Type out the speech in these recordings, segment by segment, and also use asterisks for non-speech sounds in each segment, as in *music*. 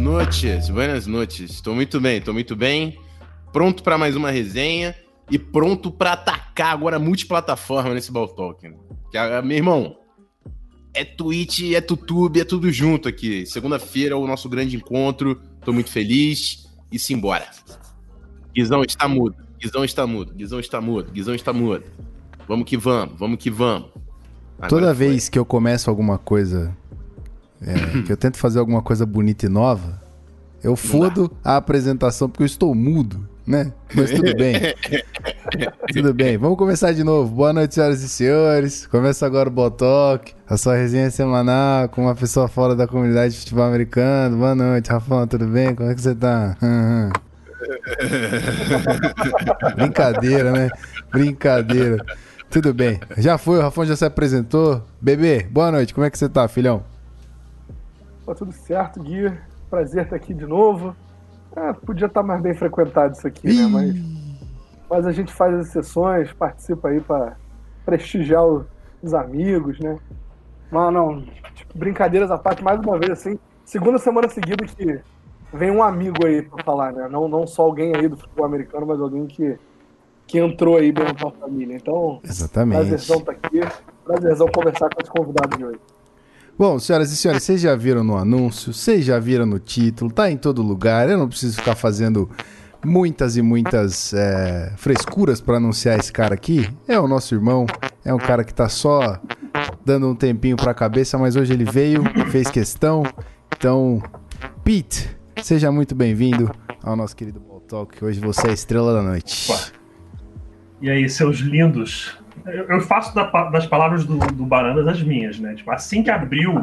Noites, buenas noites. Estou muito bem, estou muito bem. Pronto para mais uma resenha e pronto para atacar agora multiplataforma nesse Ball Talk. Né? Que, ah, meu irmão, é Twitch, é YouTube, é tudo junto aqui. Segunda-feira é o nosso grande encontro. Estou muito feliz e simbora. Guizão está mudo, Guizão está mudo, Guizão está mudo, Guizão está mudo. Vamos que vamos, vamos que vamos. Agora Toda foi. vez que eu começo alguma coisa é, que eu tento fazer alguma coisa bonita e nova, eu fodo a apresentação porque eu estou mudo, né? Mas tudo bem. *laughs* tudo bem. Vamos começar de novo. Boa noite, senhoras e senhores. Começa agora o Botox, a sua resenha semanal com uma pessoa fora da comunidade de futebol americano. Boa noite, Rafão, tudo bem? Como é que você tá? Brincadeira, né? Brincadeira. Tudo bem. Já foi, o Rafão já se apresentou. Bebê, boa noite. Como é que você tá, filhão? Tá tudo certo, Gui. Prazer estar aqui de novo. É, podia estar mais bem frequentado isso aqui, né? Mas, mas a gente faz as sessões, participa aí para prestigiar os amigos, né? Mas não, tipo, brincadeiras à parte, mais uma vez, assim, segunda semana seguida que vem um amigo aí para falar, né? Não, não só alguém aí do futebol americano, mas alguém que, que entrou aí bem na família. Então, Exatamente. prazerzão estar tá aqui, prazerzão conversar com os convidados de hoje. Bom, senhoras e senhores, vocês já viram no anúncio, vocês já viram no título, tá em todo lugar. Eu não preciso ficar fazendo muitas e muitas é, frescuras para anunciar esse cara aqui. É o nosso irmão, é um cara que tá só dando um tempinho para a cabeça, mas hoje ele veio, fez questão. Então, Pete, seja muito bem-vindo ao nosso querido Ball Talk. Hoje você é a estrela da noite. E aí, seus lindos eu faço da, das palavras do, do Bananas as minhas, né? Tipo, assim que abriu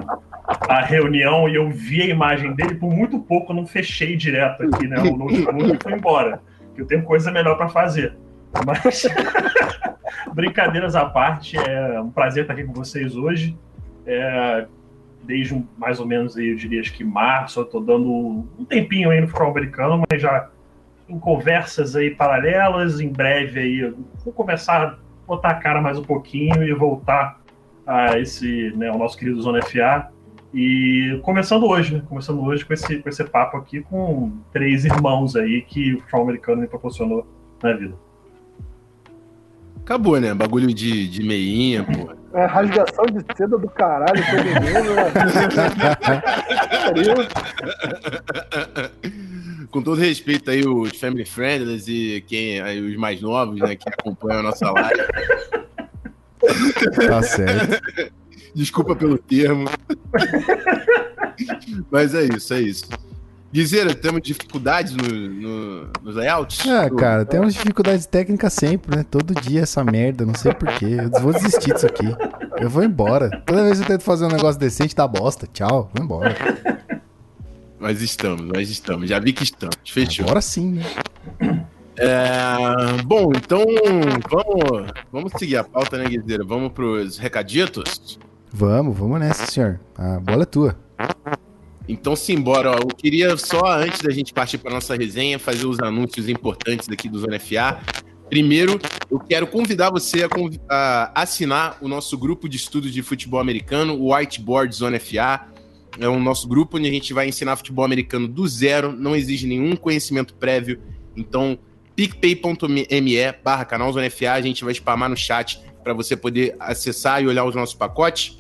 a reunião e eu vi a imagem dele, por muito pouco eu não fechei direto aqui, né? O notebook e foi embora. Que eu tenho coisa melhor para fazer. Mas, *laughs* brincadeiras à parte, é um prazer estar aqui com vocês hoje. É, desde mais ou menos, eu diria, acho que março, eu tô dando um tempinho aí no futebol americano, mas já em conversas aí paralelas, em breve aí, vou começar botar a cara mais um pouquinho e voltar a esse, né, o nosso querido Zona FA. E começando hoje, né? Começando hoje com esse, com esse papo aqui com três irmãos aí que o futebol americano me proporcionou na vida. Acabou, né? Bagulho de, de meinha, pô. É, rasgação de seda do caralho, todo mundo, né? *laughs* *laughs* com todo respeito aí, os family friendly e quem, aí, os mais novos, né, que acompanham a nossa live. Tá certo. Desculpa pelo termo. Mas é isso, é isso. Dizer, temos dificuldades no, no, nos layouts? Ah, cara, temos dificuldades técnicas sempre, né? Todo dia essa merda, não sei porquê. Eu vou desistir disso aqui. Eu vou embora. Toda vez que eu tento fazer um negócio decente, dá bosta. Tchau, vou embora. Nós estamos, nós estamos. Já vi que estamos. Fechou. Agora sim, né? É, bom, então vamos, vamos seguir a pauta, né, Guideira? Vamos para os recaditos? Vamos, vamos nessa, senhor. A bola é tua. Então, simbora. Ó. Eu queria só, antes da gente partir para nossa resenha, fazer os anúncios importantes daqui do Zona FA. Primeiro, eu quero convidar você a, a assinar o nosso grupo de estudos de futebol americano, o Whiteboard Zona FA é o nosso grupo onde a gente vai ensinar futebol americano do zero, não exige nenhum conhecimento prévio. Então, picpay.me barra canal a gente vai spamar no chat para você poder acessar e olhar os nossos pacotes.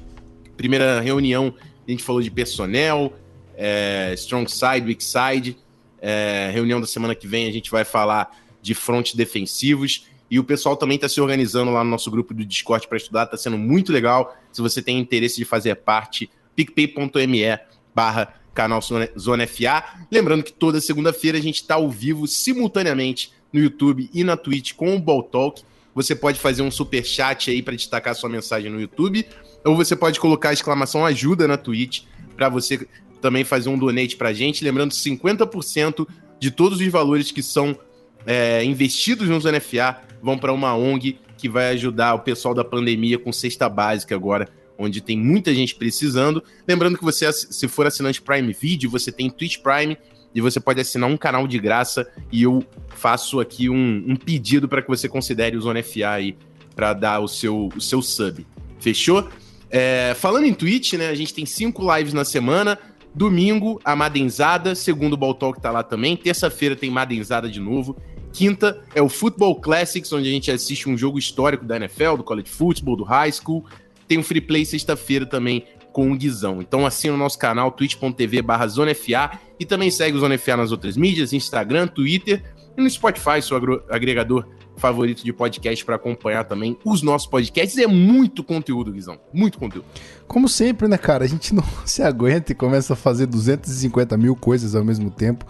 Primeira reunião, a gente falou de personnel, é, strong side, weak side. É, reunião da semana que vem a gente vai falar de frontes defensivos. E o pessoal também está se organizando lá no nosso grupo do Discord para estudar, está sendo muito legal. Se você tem interesse de fazer parte, picpay.me barra canal Zona FA. Lembrando que toda segunda-feira a gente está ao vivo simultaneamente no YouTube e na Twitch com o Ball Talk. Você pode fazer um super chat aí para destacar sua mensagem no YouTube, ou você pode colocar a exclamação ajuda na Twitch para você também fazer um donate para a gente. Lembrando, 50% de todos os valores que são é, investidos no Zona FA vão para uma ONG que vai ajudar o pessoal da pandemia com cesta básica agora onde tem muita gente precisando. Lembrando que você, se for assinante Prime Video, você tem Twitch Prime e você pode assinar um canal de graça e eu faço aqui um, um pedido para que você considere o Zona FA aí para dar o seu, o seu sub. Fechou? É, falando em Twitch, né? A gente tem cinco lives na semana. Domingo, a Madenzada, segundo o Ball Talk tá lá também. Terça-feira tem Madenzada de novo. Quinta é o Football Classics, onde a gente assiste um jogo histórico da NFL, do college football, do high school. Tem um free play sexta-feira também com o Guizão. Então assina o nosso canal twitch.tv barra ZoneFA e também segue o ZoneFA nas outras mídias, Instagram, Twitter e no Spotify, seu agregador favorito de podcast para acompanhar também os nossos podcasts. É muito conteúdo, Guizão. Muito conteúdo. Como sempre, né, cara? A gente não *laughs* se aguenta e começa a fazer 250 mil coisas ao mesmo tempo.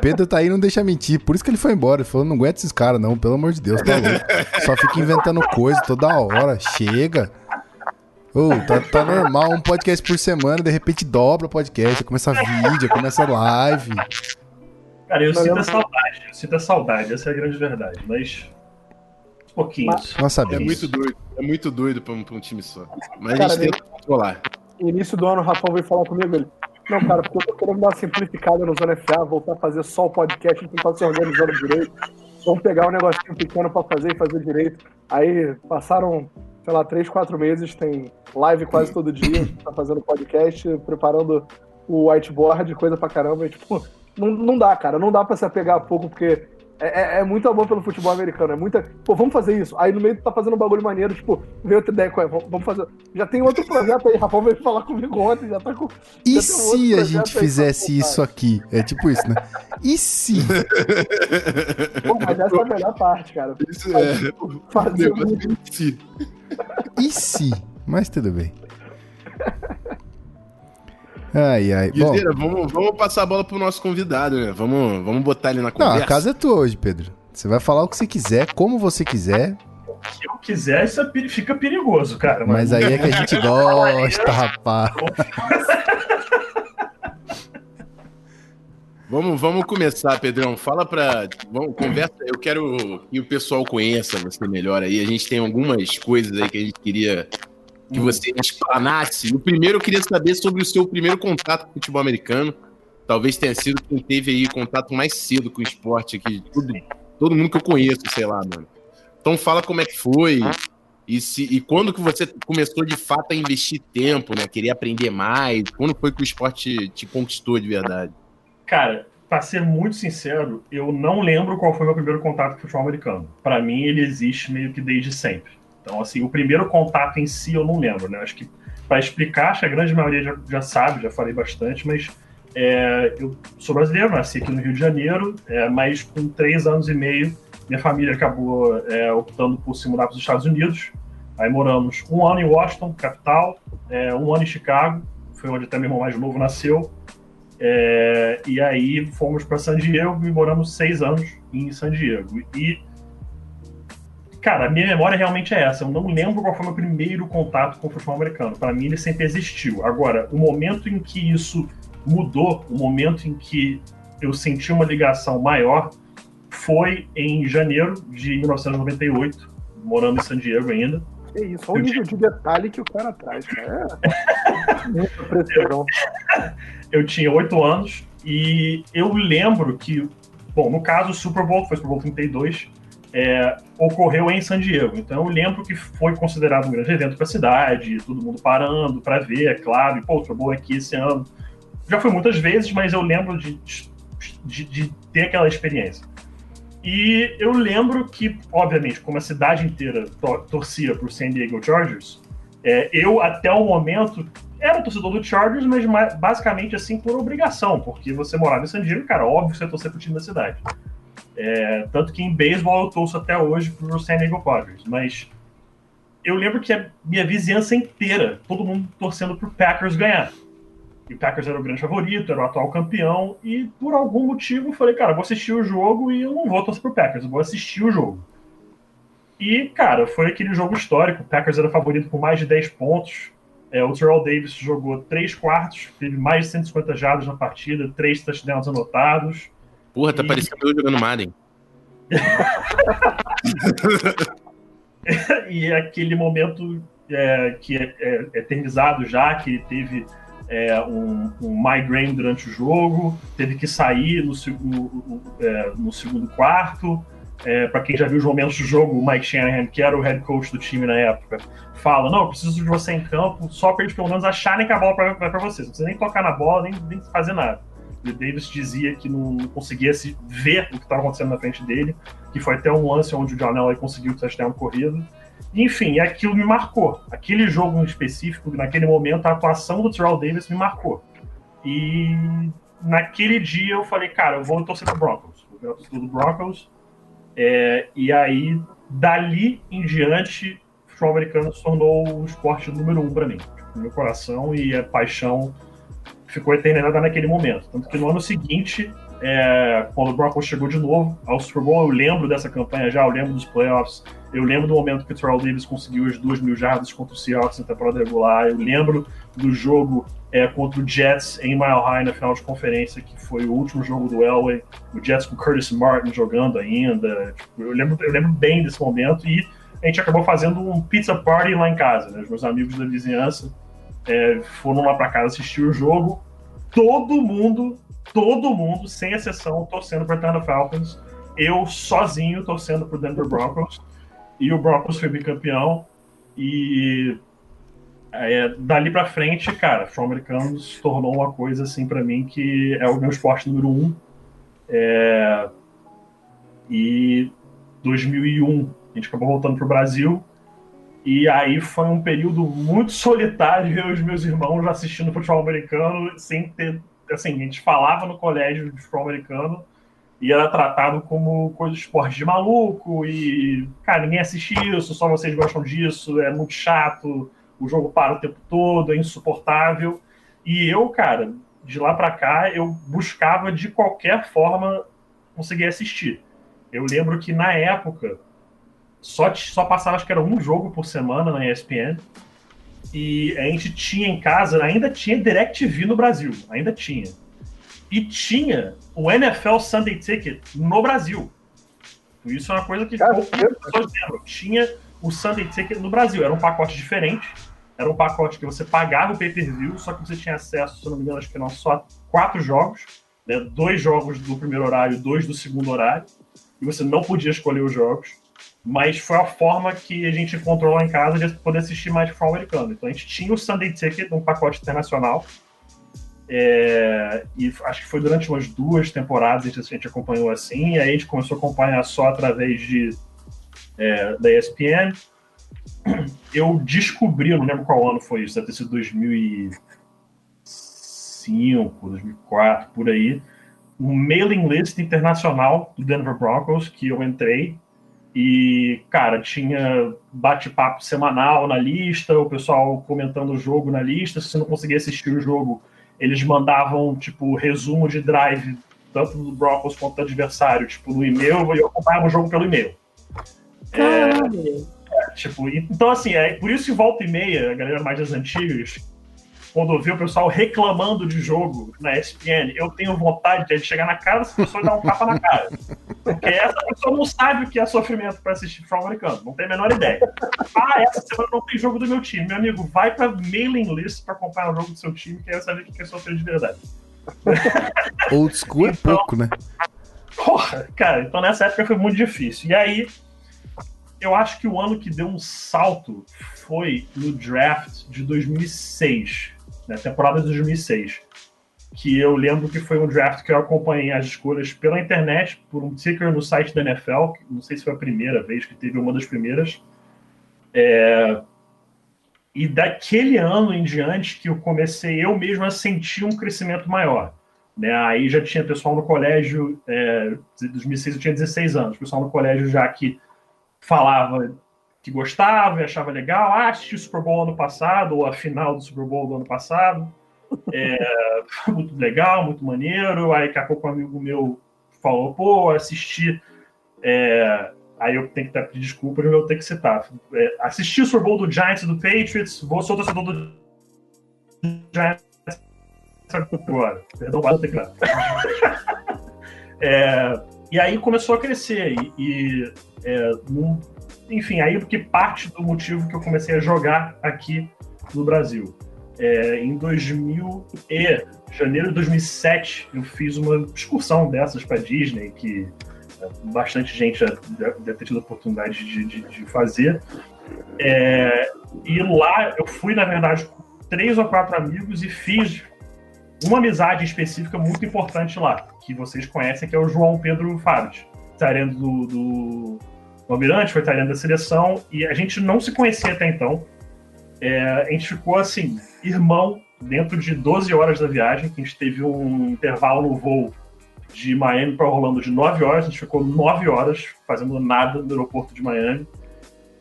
Pedro tá aí não deixa mentir. Por isso que ele foi embora. Ele falou: não aguenta esses caras, não. Pelo amor de Deus, tá louco. Só fica inventando coisa toda hora. Chega. Oh, tá, tá normal, um podcast por semana, de repente dobra o podcast, começa vídeo, começa live. Cara, eu sinto a saudade, eu sinto a saudade, essa é a grande verdade, mas pouquinhos. Nós sabemos. É muito doido, é muito doido pra um, pra um time só. Mas cara, a gente tenta controlar. Início do ano, o Rafão veio falar comigo, ele. Não, cara, porque eu tô querendo dar uma simplificada no Zona FA, voltar a fazer só o podcast, não tentar se organizando direito. Vamos pegar um negocinho pequeno pra fazer e fazer direito. Aí passaram, sei lá, três, quatro meses, tem live quase todo dia, *clears throat* tá fazendo podcast, preparando o whiteboard, coisa pra caramba. E, tipo, não, não dá, cara. Não dá pra se apegar a pouco, porque é, é, é, muito amor pelo futebol americano. É muita. Pô, vamos fazer isso. Aí no meio tu tá fazendo um bagulho maneiro, tipo, vem outra ideia, é, vamos fazer. Já tem outro projeto aí, Rafael veio falar comigo ontem, já tá com. E se a gente fizesse isso aqui? É tipo isso, né? E se? Pô, mas essa é a melhor parte, cara. Isso é. Fazer um... E se? E se? Mas tudo bem. Ai, ai. Guizeira, vamos, vamos passar a bola pro nosso convidado, né? Vamos, vamos botar ele na conversa. Não, a casa é tua hoje, Pedro. Você vai falar o que você quiser, como você quiser. Se eu quiser, isso é, fica perigoso, cara. Mas, mas aí é que a gente *laughs* gosta, rapaz. *laughs* Vamos, vamos começar, Pedrão. Fala pra. Vamos, conversa. Eu quero que o pessoal conheça você melhor aí. A gente tem algumas coisas aí que a gente queria que você explanasse. O primeiro eu queria saber sobre o seu primeiro contato com o futebol americano. Talvez tenha sido quem teve aí contato mais cedo com o esporte aqui. Todo, todo mundo que eu conheço, sei lá, mano. Então fala como é que foi e, se, e quando que você começou de fato a investir tempo, né? Querer aprender mais. Quando foi que o esporte te conquistou de verdade? Cara, para ser muito sincero, eu não lembro qual foi o meu primeiro contato com o futebol americano. Para mim, ele existe meio que desde sempre. Então, assim, o primeiro contato em si eu não lembro, né? Acho que para explicar, acho que a grande maioria já, já sabe, já falei bastante, mas é, eu sou brasileiro, nasci aqui no Rio de Janeiro, é, mas com três anos e meio, minha família acabou é, optando por se mudar para os Estados Unidos. Aí moramos um ano em Washington, capital, é, um ano em Chicago, foi onde até meu irmão mais novo nasceu. É, e aí fomos para San Diego e moramos seis anos em San Diego. E Cara, a minha memória realmente é essa. Eu não lembro qual foi o meu primeiro contato com o futebol americano. Para mim, ele sempre existiu. Agora, o momento em que isso mudou, o momento em que eu senti uma ligação maior, foi em janeiro de 1998, morando em San Diego ainda. É isso, olha o nível de detalhe que o cara traz, cara. É eu, eu tinha oito anos e eu lembro que, bom, no caso, o Super Bowl, foi o Super Bowl 32, é, ocorreu em San Diego. Então eu lembro que foi considerado um grande evento para a cidade, todo mundo parando para ver, é claro, e pô, o bom aqui esse ano. Já foi muitas vezes, mas eu lembro de, de, de ter aquela experiência. E eu lembro que, obviamente, como a cidade inteira to torcia para o San Diego Chargers, é, eu até o momento era torcedor do Chargers, mas basicamente assim por obrigação, porque você morava em San Diego, cara, óbvio que você torcer pro time da cidade. É, tanto que em beisebol eu torço até hoje pro San Diego Padres, mas eu lembro que a minha vizinhança inteira, todo mundo torcendo pro Packers ganhar. E o Packers era o grande favorito, era o atual campeão, e por algum motivo eu falei, cara, vou assistir o jogo e eu não vou torcer pro Packers, eu vou assistir o jogo. E, cara, foi aquele jogo histórico, o Packers era favorito por mais de 10 pontos, é, o Terrell Davis jogou 3 quartos, teve mais de 150 jardas na partida, 3 touchdowns anotados, Porra, tá e... parecendo eu jogando Madden. *laughs* e aquele momento é, que é, é, eternizado já, que teve é, um, um, migraine durante o jogo, teve que sair no, no, é, no segundo quarto, é, para quem já viu os momentos do jogo, o Mike Shanahan, que era o head coach do time na época, fala: Não, eu preciso de você em campo, só para eles pelo menos acharem que a bola vai para vocês. Não precisa nem tocar na bola, nem, nem fazer nada. O Davis dizia que não conseguia se ver o que estava acontecendo na frente dele, que foi até um lance onde o John conseguiu o touchdown corrido. Enfim, aquilo me marcou. Aquele jogo em específico, naquele momento, a atuação do Terrell Davis me marcou. E naquele dia eu falei, cara, eu vou torcer pro Broncos. Vou torcer do Broncos é, e aí, dali em diante, futebol americano se tornou o esporte número um para mim. Meu coração e a paixão ficou eternizada naquele momento. Tanto que no ano seguinte, é, quando o Broncos chegou de novo ao Super Bowl, eu lembro dessa campanha já, eu lembro dos playoffs, eu lembro do momento que o Terrell Davis conseguiu as duas mil jardas contra o Seahawks na temporada regular, eu lembro do jogo é, contra o Jets em Mile High na final de conferência, que foi o último jogo do Elway, o Jets com Curtis Martin jogando ainda. Tipo, eu, lembro, eu lembro bem desse momento e a gente acabou fazendo um pizza party lá em casa. Né? Os meus amigos da vizinhança é, foram lá para casa assistir o jogo. Todo mundo, todo mundo, sem exceção, torcendo para Atlanta Falcons. Eu sozinho torcendo para Denver Broncos. E o Broncos foi bicampeão. E é, dali para frente, cara, futebol americano se tornou uma coisa assim para mim que é o meu esporte número um. É, e 2001 a gente acabou voltando pro Brasil e aí foi um período muito solitário eu e os meus irmãos assistindo futebol americano sem ter assim a gente falava no colégio de futebol americano e era tratado como coisa de esporte de maluco e cara ninguém assiste isso só vocês gostam disso é muito chato o jogo para o tempo todo, é insuportável. E eu, cara, de lá para cá, eu buscava de qualquer forma conseguir assistir. Eu lembro que na época só, só passava, acho que era um jogo por semana na ESPN. E a gente tinha em casa, ainda tinha DirecTV no Brasil, ainda tinha. E tinha o NFL Sunday Ticket no Brasil. Isso é uma coisa que poucas pessoas lembram. Tinha o Sunday Ticket no Brasil. Era um pacote diferente. Era um pacote que você pagava o pay-per-view, só que você tinha acesso, se não me engano, acho que não, só quatro jogos. Né? Dois jogos do primeiro horário, dois do segundo horário. E você não podia escolher os jogos. Mas foi a forma que a gente encontrou lá em casa de poder assistir mais futebol americano. Então a gente tinha o Sunday Ticket, um pacote internacional. É, e acho que foi durante umas duas temporadas que a gente acompanhou assim, e aí a gente começou a acompanhar só através de é, da ESPN. Eu descobri, eu não lembro qual ano foi isso, deve ter sido 2005, 2004, por aí, um mailing list internacional do Denver Broncos que eu entrei e, cara, tinha bate-papo semanal na lista, o pessoal comentando o jogo na lista. Se você não conseguia assistir o jogo, eles mandavam, tipo, resumo de drive, tanto do Broncos quanto do adversário, tipo, no e-mail, e eu acompanhava o jogo pelo e-mail. Caralho. É, tipo, então assim, é por isso que volta e meia, a galera mais das antigas, quando vê o pessoal reclamando de jogo na ESPN, eu tenho vontade de chegar na cara dessa pessoa e dar um tapa na cara. Porque essa pessoa não sabe o que é sofrimento para assistir futebol americano, não tem a menor ideia. Ah, essa semana não tem jogo do meu time. Meu amigo, vai para mailing list para acompanhar o jogo do seu time, que aí ver o que é sofrer de verdade. Old school é Então- pouco, né? Porra, cara, então nessa época foi muito difícil. E aí, eu acho que o ano que deu um salto foi no draft de 2006, né, temporada de 2006. Que eu lembro que foi um draft que eu acompanhei as escolhas pela internet, por um ticker no site da NFL, não sei se foi a primeira vez que teve uma das primeiras. É, E daquele ano em diante que eu comecei eu mesmo a sentir um crescimento maior. Né? Aí já tinha pessoal no colégio, é, em 2006 eu tinha 16 anos, pessoal no colégio já que falava que gostava e achava legal, ah, assisti o Super Bowl ano passado, ou a final do Super Bowl do ano passado, é, *laughs* muito legal, muito maneiro, aí daqui a pouco um amigo meu falou, pô, assisti, é, aí eu tenho que pedir desculpas, mas eu tenho que citar, é, assisti o Super Bowl do Giants e do Patriots, vou sou torcedor do Giants agora, perdão, bate o teclado. *laughs* É, e aí começou a crescer e, e é, num- enfim, aí que parte do motivo que eu comecei a jogar aqui no Brasil. É, em 2000 e janeiro de 2007 eu fiz uma excursão dessas para Disney que bastante gente já deve ter tido a oportunidade de, de, de fazer. É, e lá eu fui, na verdade, com três ou quatro amigos e fiz uma amizade específica muito importante lá, que vocês conhecem, que é o João Pedro Fábio, tarendo do, do, do Almirante, foi tarendo da seleção, e a gente não se conhecia até então. É, a gente ficou assim, irmão, dentro de 12 horas da viagem, que a gente teve um intervalo no voo de Miami para Orlando de 9 horas, a gente ficou 9 horas fazendo nada no aeroporto de Miami.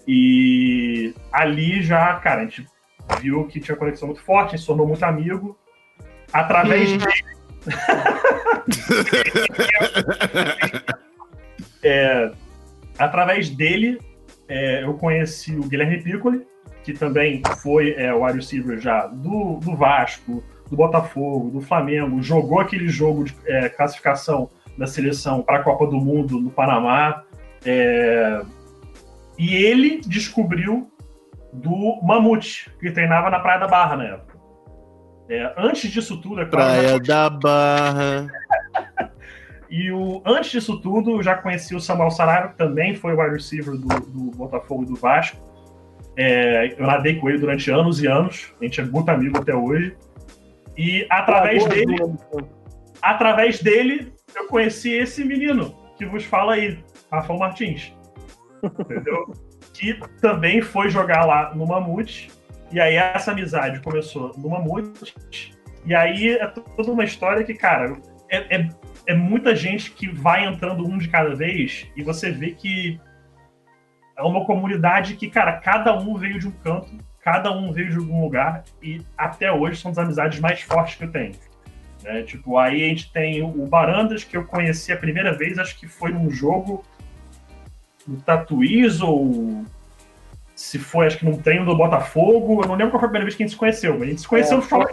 E ali já, cara, a gente viu que tinha conexão muito forte, a gente se tornou muito amigo. Através hum. dele. *laughs* é, através dele, é, eu conheci o Guilherme Piccoli, que também foi é, o wide receiver já do, do Vasco, do Botafogo, do Flamengo, jogou aquele jogo de é, classificação da seleção para a Copa do Mundo no Panamá. É, e ele descobriu do Mamute, que treinava na Praia da Barra na época. É, antes disso tudo, é claro. Praia da Barra. *laughs* e o, antes disso tudo, eu já conheci o Samuel Saraiva, que também foi o wide receiver do, do Botafogo e do Vasco. É, eu nadei com ele durante anos e anos. A gente é muito amigo até hoje. E através ah, dele, através dele, eu conheci esse menino que vos fala aí, Rafael Martins. Entendeu? *laughs* que também foi jogar lá no Mamute. E aí essa amizade começou no Mamute. E aí é toda uma história que, cara, é, é, é muita gente que vai entrando um de cada vez e você vê que é uma comunidade que, cara, cada um veio de um canto, cada um veio de algum lugar e até hoje são as amizades mais fortes que eu tenho. Né? Tipo, aí a gente tem o Barandas, que eu conheci a primeira vez, acho que foi num jogo no Tatuís ou se foi, acho que num treino do Botafogo. Eu não lembro qual foi a primeira vez que a gente se conheceu, mas a gente se conheceu é, no foi,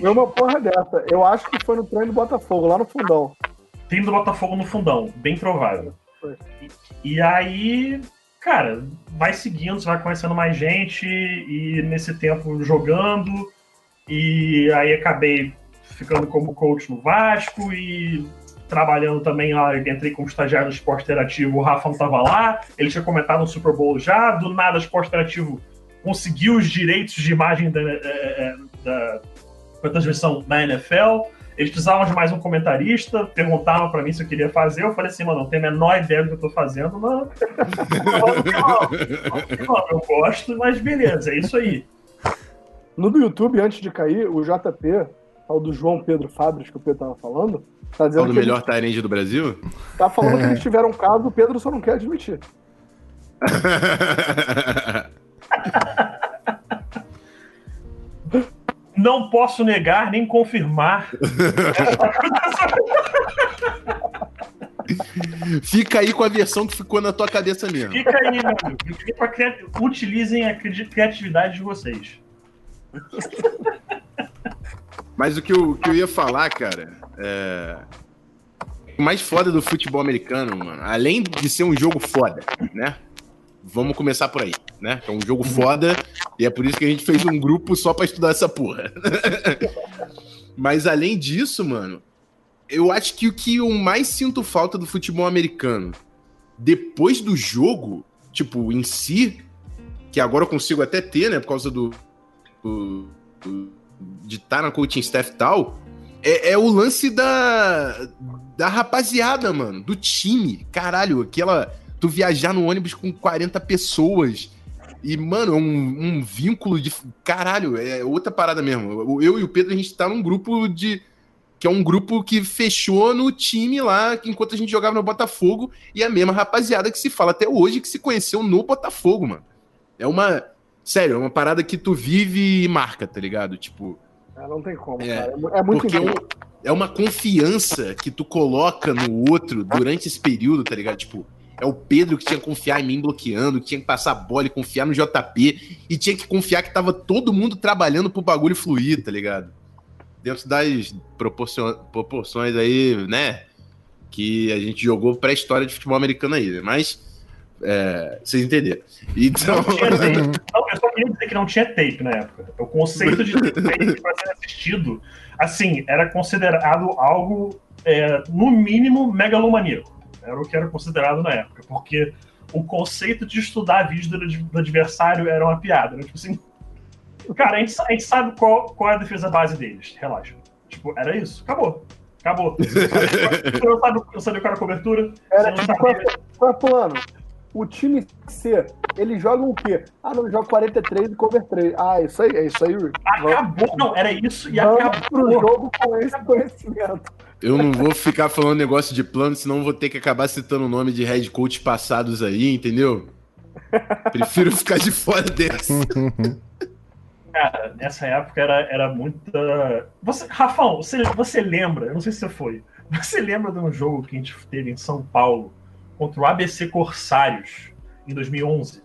foi uma porra dessa. Eu acho que foi no treino do Botafogo, lá no fundão. Treino do Botafogo no fundão, bem provável. E, e aí, cara, vai seguindo, você vai conhecendo mais gente, e nesse tempo jogando, e aí acabei ficando como coach no Vasco, e trabalhando também lá, entrei como estagiário no esporte interativo, o Rafa não estava lá, ele tinha comentado no Super Bowl já, do nada o esporte interativo conseguiu os direitos de imagem da, é, é, da, da transmissão da NFL, eles precisavam de mais um comentarista, perguntavam para mim se eu queria fazer, eu falei assim, mano, não tenho a menor ideia do que eu tô fazendo, não eu gosto, mas beleza, é isso aí. No YouTube, antes de cair, o JP, o do João Pedro Fabres, que o Pedro tava falando, Tá dizendo o melhor ele... Tyrande do Brasil? Tá falando que eles tiveram um caso, o Pedro só não quer admitir. *laughs* não posso negar nem confirmar. *laughs* Fica aí com a versão que ficou na tua cabeça mesmo. Fica aí, meu amigo. Utilizem a criatividade de vocês. *laughs* Mas o que eu, que eu ia falar, cara, é... o mais foda do futebol americano, mano, além de ser um jogo foda, né? Vamos começar por aí, né? É um jogo foda e é por isso que a gente fez um grupo só para estudar essa porra. *laughs* Mas além disso, mano, eu acho que o que eu mais sinto falta do futebol americano depois do jogo, tipo, em si, que agora eu consigo até ter, né, por causa do, do, do de estar tá na coaching staff e tal, é, é, o lance da, da rapaziada, mano, do time. Caralho, aquela. Tu viajar no ônibus com 40 pessoas. E, mano, é um, um vínculo de. Caralho, é outra parada mesmo. Eu e o Pedro, a gente tá num grupo de. Que é um grupo que fechou no time lá, enquanto a gente jogava no Botafogo, e a mesma rapaziada que se fala até hoje que se conheceu no Botafogo, mano. É uma Sério, é uma parada que tu vive e marca, tá ligado? Tipo. É, não tem como, é, cara. É, é muito porque é, um, é uma confiança que tu coloca no outro durante esse período, tá ligado? Tipo, é o Pedro que tinha que confiar em mim bloqueando, que tinha que passar a bola e confiar no JP, e tinha que confiar que tava todo mundo trabalhando pro bagulho fluir, tá ligado? Dentro das proporções aí, né? Que a gente jogou pré-história de futebol americano aí, né? Mas é, vocês entenderam. Então... *laughs* Não, eu só queria dizer que não tinha tape na época. O conceito de tape para ser assistido, assim, era considerado algo, é, no mínimo, megalomaníaco. Era o que era considerado na época. Porque o conceito de estudar vídeo do, do adversário era uma piada. Né? Tipo assim, cara, a gente, a gente sabe qual, qual é a defesa base deles. Relaxa. Tipo, era isso. Acabou. Acabou. *laughs* Você não sabe, não sabe qual era a cobertura? Era, você não qual, sabia. qual é o plano? O time C, eles jogam o quê? Ah, não, joga 43 e cover 3. Ah, isso aí, é isso aí, Rick. Acabou. Não, era isso e Vamos acabou. pro jogo com esse conhecimento. Eu não vou ficar falando negócio de plano, senão vou ter que acabar citando o nome de head coach passados aí, entendeu? Prefiro ficar de fora dessa. *laughs* Cara, nessa época era, era muita. Você, Rafão, você, você lembra? Eu não sei se você foi. Você lembra de um jogo que a gente teve em São Paulo contra o ABC Corsários em 2011?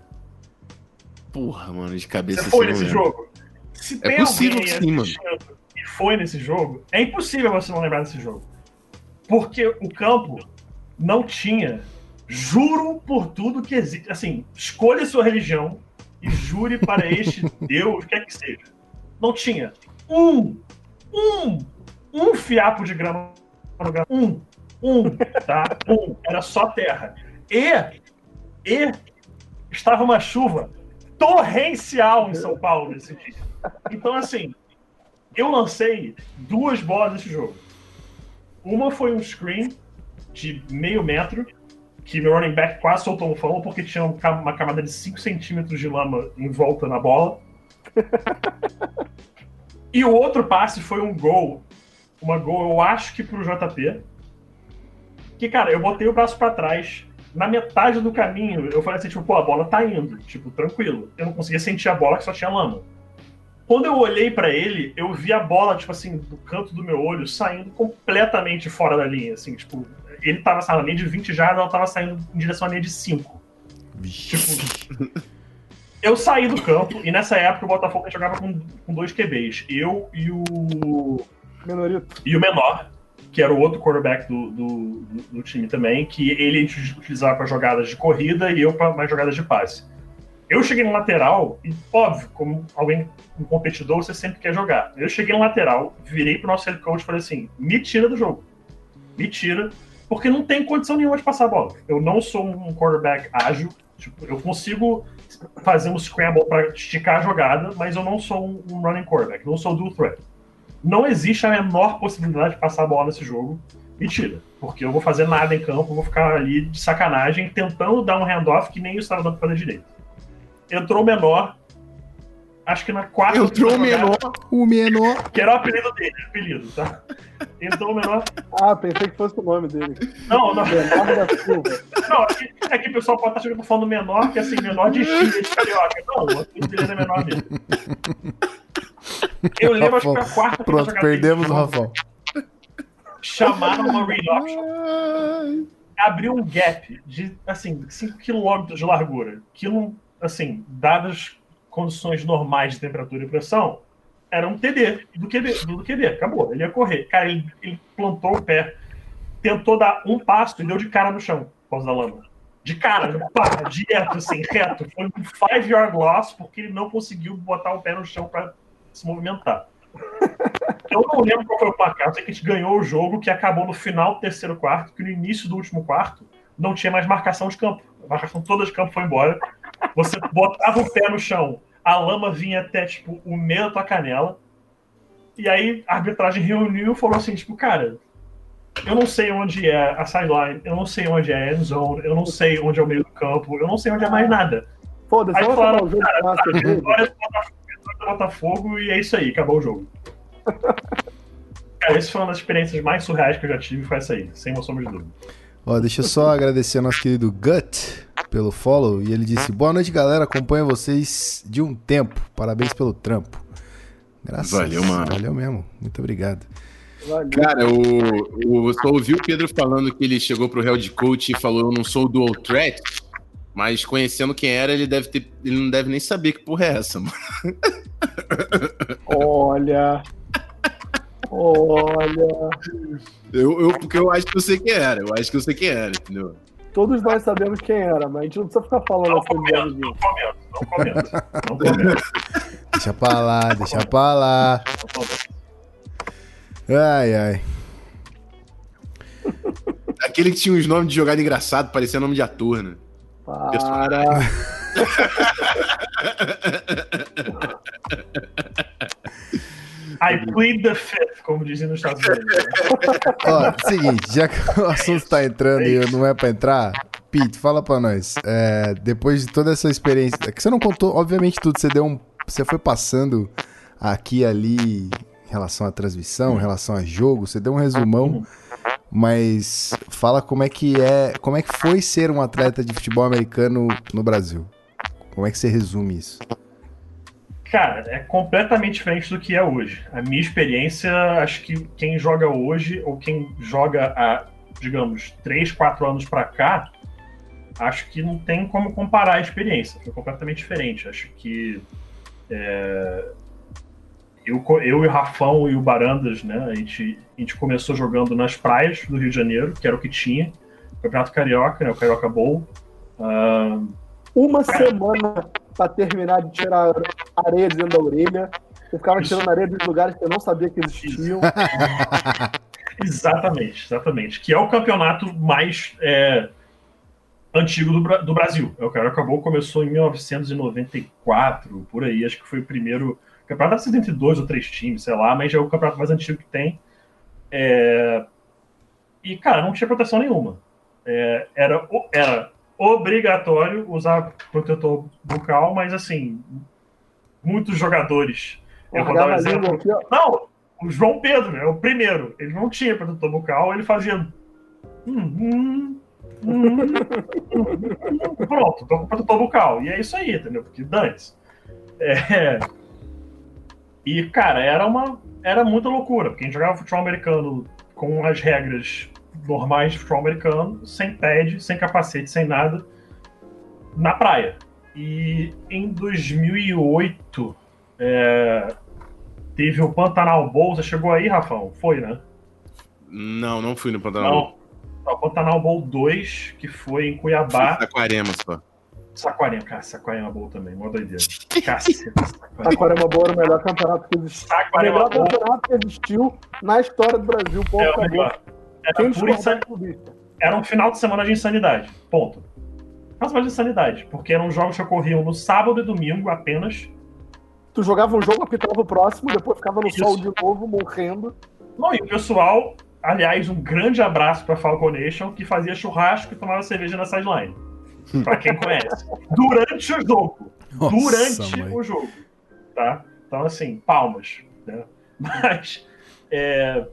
Porra, mano, de cabeça Você foi assim, nesse jogo? Se É tem possível alguém sim, mano. E foi nesse jogo, é impossível você não lembrar desse jogo. Porque o campo não tinha. Juro por tudo que existe. Assim, escolha sua religião e jure para este *laughs* Deus, quer que seja. Não tinha um, um, um fiapo de grama. Um, um, tá? Um. Era só terra. E, e estava uma chuva torrencial em São Paulo nesse dia. Então, assim, eu lancei duas bolas nesse jogo. Uma foi um screen de meio metro, que meu running back quase soltou um fumble porque tinha um uma camada de 5 centímetros de lama em volta na bola. e o outro passe foi um gol. Uma gol, eu acho que pro JP. Que, cara, eu botei o braço pra trás. Na metade do caminho, eu falei assim, tipo, pô, a bola tá indo. Tipo, tranquilo. Eu não conseguia sentir a bola, que só tinha lama. Quando eu olhei pra ele, eu vi a bola, tipo assim, do canto do meu olho, saindo completamente fora da linha, assim, tipo, ele tava saindo na linha de 20 jardas, ela tava saindo em direção à linha de 5. Tipo, eu saí do campo e nessa época o Botafogo jogava com, com dois QBs. Eu e o. Menorito. E o menor, que era o outro quarterback do, do, do- time também, que ele utilizava para jogadas de corrida e eu para mais jogadas de passe. Eu cheguei no lateral, e óbvio, como alguém, um competidor, você sempre quer jogar. Eu cheguei no lateral, virei pro nosso head coach e falei assim: me tira do jogo. Me tira, porque não tem condição nenhuma de passar a bola. Eu não sou um quarterback ágil, tipo, eu consigo fazer um scramble para esticar a jogada, mas eu não sou um running quarterback, não sou dual threat. Não existe a menor possibilidade de passar a bola nesse jogo. Mentira. Porque eu vou fazer nada em campo, vou ficar ali de sacanagem, tentando dar um handoff que nem eu estava dando pra fazer direito. Entrou o menor, acho que na quarta. Entrou o menor. O menor. Que era o apelido dele, apelido, tá? Entrou o menor. Ah, pensei que fosse o nome dele. Não, não. Não, é que, é que o pessoal pode estar chegando falando menor, que é assim, menor de Chile, de carioca. Não, o apelido dele é menor mesmo. Eu lembro, acho que foi a quarta Pronto, perdemos o Rafão. Chamaram uma read option. Abriu um gap de, assim, 5 km de largura. Não, assim, dadas condições normais de temperatura e pressão, era um TD do QB. Do QB. Acabou, ele ia correr. Cara, ele, ele plantou o pé, tentou dar um passo e deu de cara no chão, por causa da lama. De cara, pá, direto, assim, reto. Foi um five yard loss porque ele não conseguiu botar o pé no chão para se movimentar. Eu não lembro qual foi o placar, sei que a gente ganhou o jogo que acabou no final do terceiro quarto, que no início do último quarto não tinha mais marcação de campo. A marcação toda de campo foi embora. Você botava o pé no chão, a lama vinha até tipo o meio da tua canela. E aí a arbitragem reuniu e falou assim, tipo, cara, eu não sei onde é a sideline, eu não sei onde é a end zone, eu não sei onde é o meio do campo, eu não sei onde é mais nada. Foda-se, vamos acabar o jogo de Master. Botafogo, e é isso aí, acabou o jogo. *laughs* Cara, essa foi uma das experiências mais surreais que eu já tive, foi essa aí, sem uma sombra de dúvida. Ó, deixa eu só agradecer ao nosso querido Gut pelo follow. E ele disse: Boa noite, galera. Acompanho vocês de um tempo. Parabéns pelo trampo. Graças. Valeu, mano. Valeu mesmo. Muito obrigado. Valeu. Cara, o, o, só ouvi o Pedro falando que ele chegou pro head coach e falou: Eu não sou dual threat. Mas conhecendo quem era, ele deve ter. Ele não deve nem saber que porra é essa, mano. Olha. Olha. Eu, eu, porque eu acho que eu sei quem era. Eu acho que eu sei quem era, entendeu? Todos nós sabemos quem era, mas a gente não precisa ficar falando Não assim comento, não comento, não comento, não comento. Deixa pra lá, deixa pra lá. Ai, ai. Aquele que tinha uns nomes de jogada engraçado, parecia nome de ator, né? Para. I plead the fifth, como dizem nos Estados Unidos. né? Ó, seguinte, já que o assunto tá entrando e não é pra entrar, Pete, fala pra nós. É, depois de toda essa experiência, é que você não contou, obviamente, tudo, você deu um. Você foi passando aqui e ali em relação à transmissão, em relação a jogo, você deu um resumão, mas fala como é que é. Como é que foi ser um atleta de futebol americano no Brasil? Como é que você resume isso? Cara, é completamente diferente do que é hoje. A minha experiência, acho que quem joga hoje, ou quem joga há, digamos, 3, 4 anos pra cá, acho que não tem como comparar a experiência. Foi completamente diferente. Acho que é, eu, eu e o Rafão e o Barandas, né, a gente, a gente começou jogando nas praias do Rio de Janeiro, que era o que tinha. Campeonato Carioca, né, o Carioca Bowl. Ah, Uma semana pra terminar de tirar areia de dentro da orelha. Você ficava Isso. tirando areia de lugares que eu não sabia que existiam. *laughs* Exatamente, exatamente. Que é o campeonato mais é, antigo do, do Brasil. É o Carioca Bowl começou em 1994, por aí. Acho que foi o primeiro. O campeonato deve ser entre dois ou três times, sei lá, mas é o campeonato mais antigo que tem. É, E, cara, não tinha proteção nenhuma. É, Era, era obrigatório usar protetor bucal, mas assim, muitos jogadores. Eu vou dar um exemplo. aqui. Não, o João Pedro, né? O primeiro. Ele não tinha protetor bucal, ele fazia. Hum, hum, hum, hum. Pronto, tô com protetor bucal. E é isso aí, entendeu? Porque dane-se. É... E, cara, era uma. Era muita loucura, porque a gente jogava futebol americano com as regras normais de futebol americano, sem pad, sem capacete, sem nada, na praia. E em 2008, é, teve o Pantanal Bowl. Você chegou aí, Rafão? Foi, né? Não, não fui no Pantanal. Não. Não, O Pantanal Bowl 2, que foi em Cuiabá. Aquarema só. Saquarema, cara, Saquarema Bowl também, mó doideira. *laughs* Caceta, Saquarema. Taquarema Boa era o melhor campeonato que existiu. O Saquarema melhor Bowl campeonato que existiu na história do Brasil. Ponto, é o. Era, pura discordar insan- é era um final de semana de insanidade. Ponto. Semana de insanidade. Porque eram jogos que ocorriam no sábado e domingo apenas. Tu jogava um jogo, apitava o próximo, depois ficava no Isso. sol de novo, morrendo. Não, e o pessoal, aliás, um grande abraço pra Falcon Nation, que fazia churrasco e tomava cerveja na sideline. *laughs* Pra quem conhece. Durante o jogo. Nossa, durante mãe. o jogo. Tá? Então, assim, palmas. Né? *laughs* Mas, é,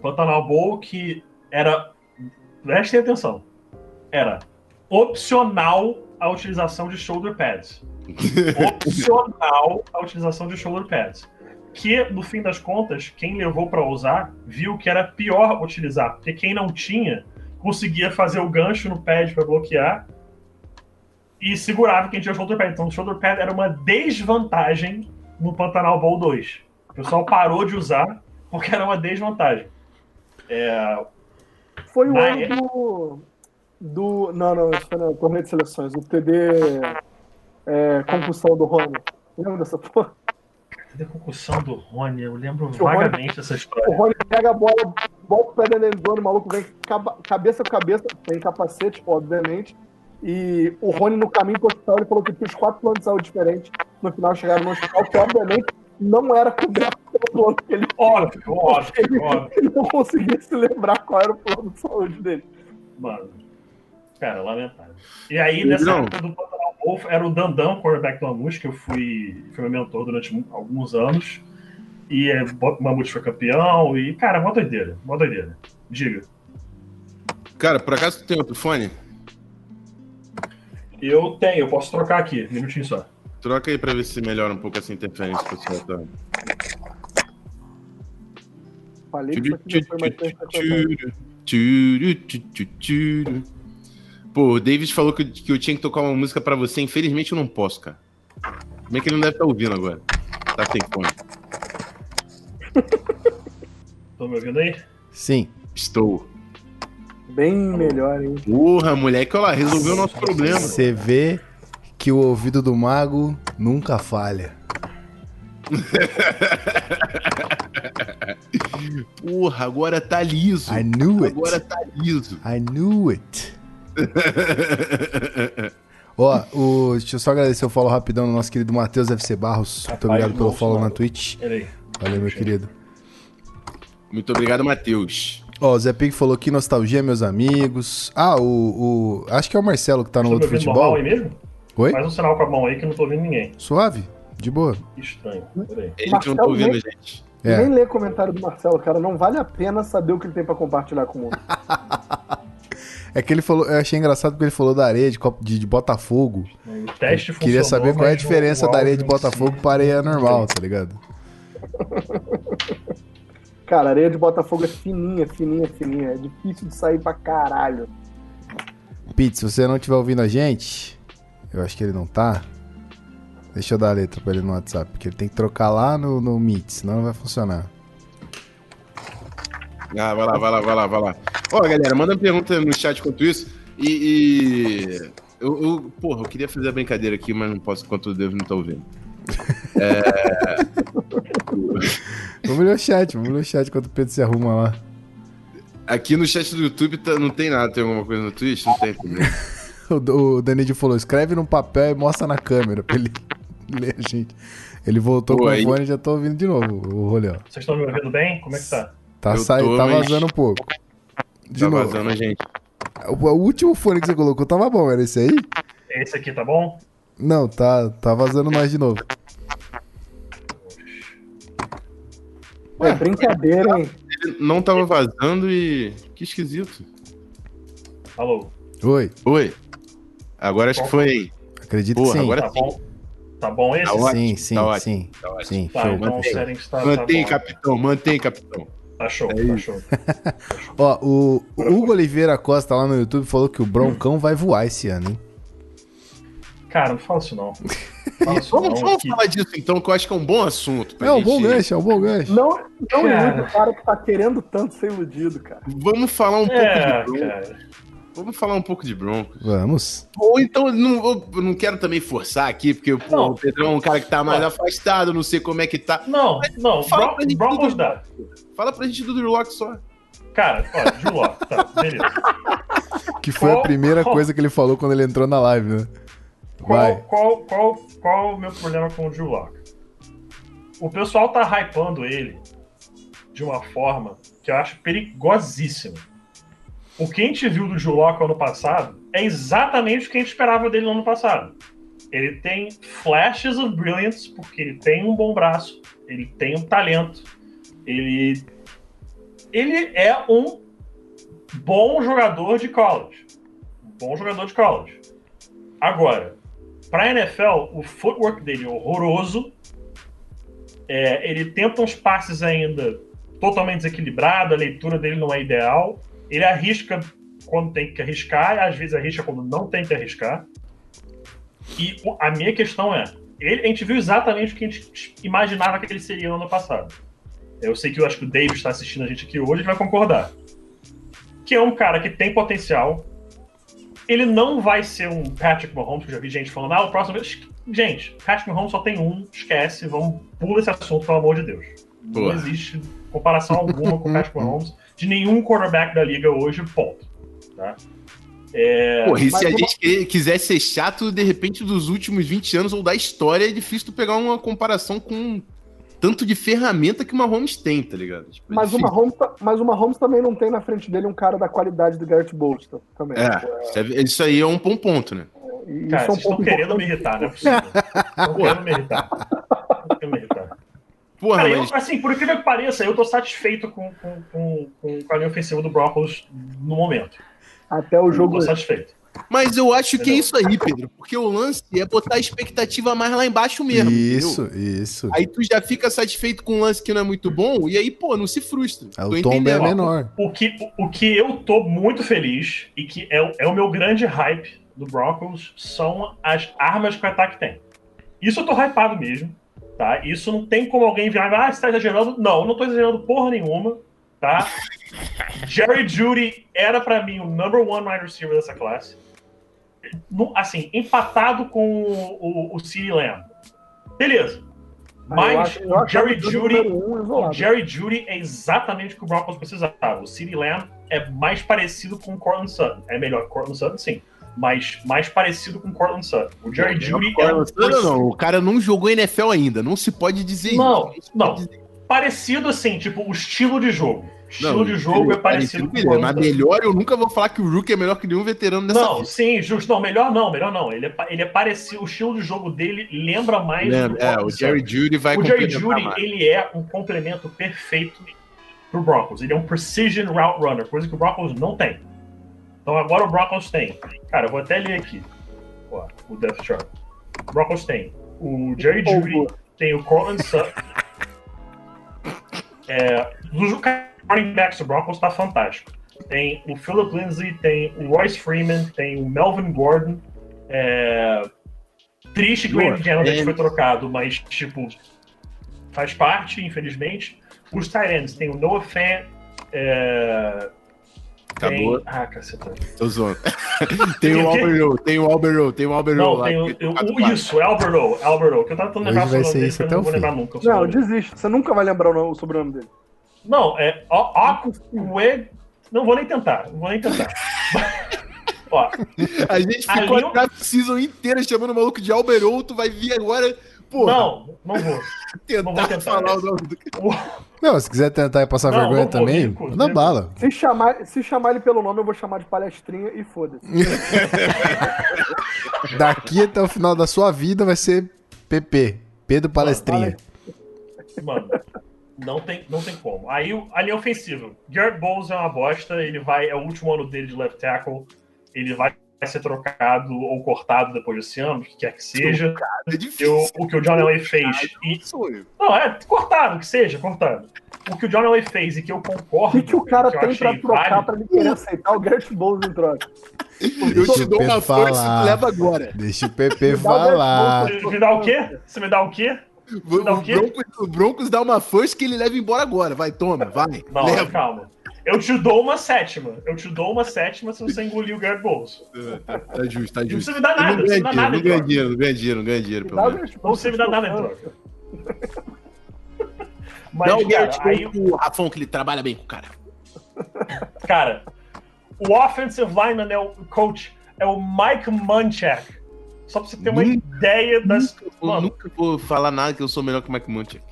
Pantanal Bowl, que era. Prestem atenção. Era opcional a utilização de shoulder pads. *laughs* opcional a utilização de shoulder pads. Que, no fim das contas, quem levou para usar viu que era pior utilizar, porque quem não tinha conseguia fazer o gancho no pad para bloquear e segurava quem tinha shoulder pad. Então, o shoulder pad era uma desvantagem no Pantanal Bowl 2. O pessoal parou de usar porque era uma desvantagem. É, Foi o ano do, do. Não, não, isso foi no torneio de seleções. O TD é, concussão do Rony. Lembra dessa porra? cadê a concussão do Rony? Eu lembro o Rony- vagamente dessa história. O Rony pega a bola, bota o pé dentro endzone, o maluco vem cabeça com cabeça, tem capacete, obviamente. E o Rony, no caminho pro hospital, ele falou que tinha os quatro planos de saúde diferentes. No final, chegaram no hospital, que obviamente não era coberto pelo plano que ele Óbvio, óbvio, ele, óbvio. *laughs* ele não conseguia se lembrar qual era o plano de saúde dele. Mano. Cara, lamentável. E aí, nessa época do Pantanal Bowl, era o Dandão, quarterback do Mamute, que eu fui, fui meu mentor durante alguns anos. E é, o Mamute foi campeão. E, cara, mó doideira. Mó doideira. Diga. Cara, por acaso tu tem outro fone? Eu tenho, eu posso trocar aqui, um minutinho só. Troca aí pra ver se melhora um pouco essa interferência que você tá. Falei que isso aqui já foi mais. Pô, o David falou que, que eu tinha que tocar uma música pra você. Infelizmente eu não posso, cara. Como é que ele não deve estar ouvindo agora? Tá sem fone. Estão me ouvindo aí? Sim. Estou. Bem melhor, hein? Porra, moleque, olha lá, resolveu o nosso problema. Você vê que o ouvido do mago nunca falha. *laughs* Porra, agora tá liso. I knew it. Agora tá liso. I knew it. *laughs* Ó, o, deixa eu só agradecer o follow rapidão no nosso querido Matheus FC Barros. Muito obrigado pelo follow na. Twitch. Valeu, meu querido. Muito obrigado, Matheus. Ó, o Zé Pig falou que nostalgia, meus amigos. Ah, o, o. Acho que é o Marcelo que tá no me outro futebol. aí mesmo? Oi? Faz um sinal com a mão aí que eu não tô ouvindo ninguém. Suave? De boa. Que estranho. Peraí. Ele que não Marcelo tá ouvindo, nem- gente. É. Nem lê comentário do Marcelo, cara. Não vale a pena saber o que ele tem pra compartilhar com o mundo. *laughs* É que ele falou, eu achei engraçado porque ele falou da areia de, de, de Botafogo. O teste Queria funcionou, saber qual é a diferença da areia de Botafogo para areia normal, tá ligado? *laughs* Cara, a areia de Botafogo é fininha, fininha, fininha. É difícil de sair pra caralho. Pete, se você não estiver ouvindo a gente, eu acho que ele não tá. Deixa eu dar a letra pra ele no WhatsApp, porque ele tem que trocar lá no, no Meet, senão não vai funcionar. Ah, vai lá, vai lá, vai lá, vai lá. Ó, galera, manda pergunta no chat enquanto isso. E. e- Eu, eu- porra, eu queria fazer a brincadeira aqui, mas não posso enquanto o Deus não tá ouvindo. *laughs* Vamos ler o chat, vamos ler o chat enquanto o Pedro se arruma lá. Aqui no chat do YouTube tá- não tem nada, tem alguma coisa no Twitch? Não tem problema. *laughs* O, o Danilo falou: escreve num papel e mostra na câmera pra ele *laughs* ler a gente. Ele voltou Pô, com aí- o fone e já tô ouvindo de novo o rolê, ó. Vocês estão me ouvindo bem? Como é que tá? Tá, tô, tá mas- vazando um pouco. De tá novo. vazando a gente. O, o último fone que você colocou tava bom, era esse aí? Esse aqui tá bom? Não, tá, tá vazando mais de novo. Pô, é brincadeira, hein? Ele não tava vazando e. Que esquisito. Alô? Oi, Oi. Agora acho que foi acredito Porra, que sim. agora Tá bom? Tá bom esse? Tá ótimo, sim, sim, tá ótimo, sim, tá ótimo. sim, Tá, show. então mantém. tá, tá Mantém, capitão, mantém, capitão. Tá show, É tá show. *laughs* Ó, o, o Hugo Oliveira Costa lá no YouTube falou que o Broncão vai voar esse ano, hein? Cara, não fala isso não. *laughs* Vamos, vamos falar disso então, que eu acho que é um bom assunto. pra É um gente- bom gancho, é um bom gancho. Não, não Cara. o cara que tá querendo tanto ser iludido, cara. Vamos falar um É, pouco de Broncos. cara. Vamos falar um pouco de Broncos. Vamos. Ou então, não, não quero também forçar aqui, porque pô, o Pedrão é um cara que tá mais Não. afastado, não sei como é que tá. Não, não, Fala Bron- pra gente Broncos tudo. dá. Fala pra gente do Drew Lock só. Cara, ó, Drew Lock, tá, beleza. Que foi a primeira qual- coisa que ele falou quando ele entrou na live, né? Qual, qual, qual, qual o meu problema com o Drew Lock? O pessoal tá hypando ele de uma forma que eu acho perigosíssima. O que a gente viu do Drew Lock ano passado é exatamente o que a gente esperava dele no ano passado. Ele tem flashes of brilliance, porque ele tem um bom braço, ele tem um talento, ele, ele é um bom jogador de college. Um bom jogador de college. Agora, para NFL, o footwork dele é horroroso. É, ele tenta uns passes ainda totalmente desequilibrado, a leitura dele não é ideal. Ele arrisca quando tem que arriscar, e às vezes arrisca quando não tem que arriscar. E a minha questão é: ele, a gente viu exatamente o que a gente imaginava que ele seria no ano passado. Eu sei que eu acho que o David está assistindo a gente aqui hoje, ele vai concordar. Que é um cara que tem potencial, ele não vai ser um Patrick Mahomes, que eu já vi gente falando, ah, o próximo. Gente, Patrick Mahomes só tem um, esquece, vamos, pula esse assunto, pelo amor de Deus. Não Boa. existe comparação alguma com o Patrick Mahomes de nenhum quarterback da liga hoje, ponto. Tá? É, Porra, e se a uma- gente quiser ser chato, de repente, dos últimos 20 anos ou da história, é difícil tu pegar uma comparação com tanto de ferramenta que o Mahomes tem, tá ligado? Tipo, é Mas o. Mahomes, ta- mas o Mahomes também não tem na frente dele um cara da qualidade do Garrett Bowles também. É, é- isso aí é um bom ponto, né? Cara, é um vocês estão querendo me irritar, não é possível. Estão *laughs* querendo me irritar. Estão querendo me irritar. Porra, Cara, eu, mas assim, por incrível que pareça, eu tô satisfeito com, com, com, com, a linha ofensiva do Broncos no momento. Até o Eu jogo. tô satisfeito. Mas eu acho que é isso aí, Pedro. Porque o lance é botar a expectativa mais lá embaixo mesmo. Isso, entendeu? isso. Aí tu já fica satisfeito com um lance que não é muito bom, e aí, pô, não se frustra. Tô o tom é menor. O que, o que eu tô muito feliz e que é, o- é o meu grande hype do Broncos são as armas que o ataque tem. Isso eu tô hypado mesmo, tá? Isso não tem como alguém virar, ah, você tá exagerando. Não, eu não tô exagerando porra nenhuma, tá? Jerry Judy era pra mim o number one wide receiver dessa classe. No- assim, empatado com o, o, o CeeDee Lamb. Beleza. Mas acho- eu Jerry é Judy, um. Jerry Judy é exatamente o que o Broncos precisava. O CeeDee Lamb é mais parecido com o Cortland Sutton. É melhor que o Cortland Sutton, sim. Mas mais parecido com o Cortland Sutton. O Jerry Judy é um Não, não, o cara não jogou NFL ainda, não se pode dizer Não, isso. se não. Parecido assim, tipo, o estilo de jogo. O estilo Não, de jogo é parecido com o Mas melhor, eu nunca vou falar que o Rook é melhor que nenhum veterano dessa Não, vida. sim, justo. Não, melhor não, melhor não. Ele é, ele é parecido, o estilo de jogo dele lembra mais Lembra? do É, o. Jerry Judy vai O Jerry Judy, mais. ele é um complemento perfeito pro Broncos. Ele é um precision route runner, coisa que o Broncos não tem. Então agora o Broncos tem. Cara, eu vou até ler aqui ó, o depth chart. O Broncos tem o Jerry Judy, tem o Cortland Sutton. É, dos running backs do Broncos tá fantástico. Tem o Philip Lindsay, tem o Royce Freeman, tem o Melvin Gordon. É, triste que o Andy Janovich foi trocado, mas, tipo, faz parte, infelizmente. Os Tyrants tem o Noah Fan. É, Acabou, Tem... Ah, caceta. tô zoando. *laughs* tem o Tem o quê? Alberto, tem o Alberto, tem o Alberto Não, lá. tem o, eu- isso, é Alberto, Alberto, que eu tava tentando lembrar vai sobrenome ser dele, isso que eu até não o vou fim. lembrar nunca. Não, desiste. Você nunca vai lembrar o, nome- o sobrenome dele. Não, é Aqued. Não vou nem tentar, não vou nem tentar. *laughs* Ó, A gente ficou a draft season inteira chamando o maluco de Alberto, tu vai vir agora, pô, não, não vou. *laughs* tentar, não vou tentar. falar o nome do Não, se quiser tentar e passar Não, vergonha não vou, também, manda Nico. bala. Se chamar, se chamar ele pelo nome, eu vou chamar de palestrinha e foda-se. *laughs* Daqui até o final da sua vida vai ser PP. Pedro Palestrinha. Mano, não tem, não tem como. Aí a linha ofensiva. Garrett Bowles é uma bosta, ele vai. É o último ano dele de left tackle. Ele vai ser trocado ou cortado depois desse ano, o que quer que seja. É Eu, o que o John Elway fez. E, sonho. não, é cortado, que seja, cortado. O que o John Elway fez e que eu O concordo. que, que o cara que tem pra trocar válido, pra ele querer aceitar o Garrett Bowles em troca? Eu te o dou uma força e leva agora. Deixa o PP *laughs* o falar. Você me dá o quê? Você me dá o quê? O, o o? Broncos, o Broncos dá uma first que ele leva embora agora. Vai, toma, vai. Não, leva. calma. Eu te dou uma sétima. Eu te dou uma sétima se você engolir o Garrett Bowles. Tá, tá justo, tá Não justo. precisa me dar nada, não não precisa ganha me dar nada. dinheiro, não ganha dinheiro, não ganha dinheiro, não ganha dinheiro, pelo o menos. Não você me dá nada em troca. *laughs* Mas, Dá o cara, aí, pro Rafão, que ele trabalha bem com o cara. cara, o offensive lineman é o coach, é o Mike Munchak. Só pra você ter uma Nunca- ideia das. Nunca, Mano, nunca vou falar nada que eu sou melhor que o Mike Munchak.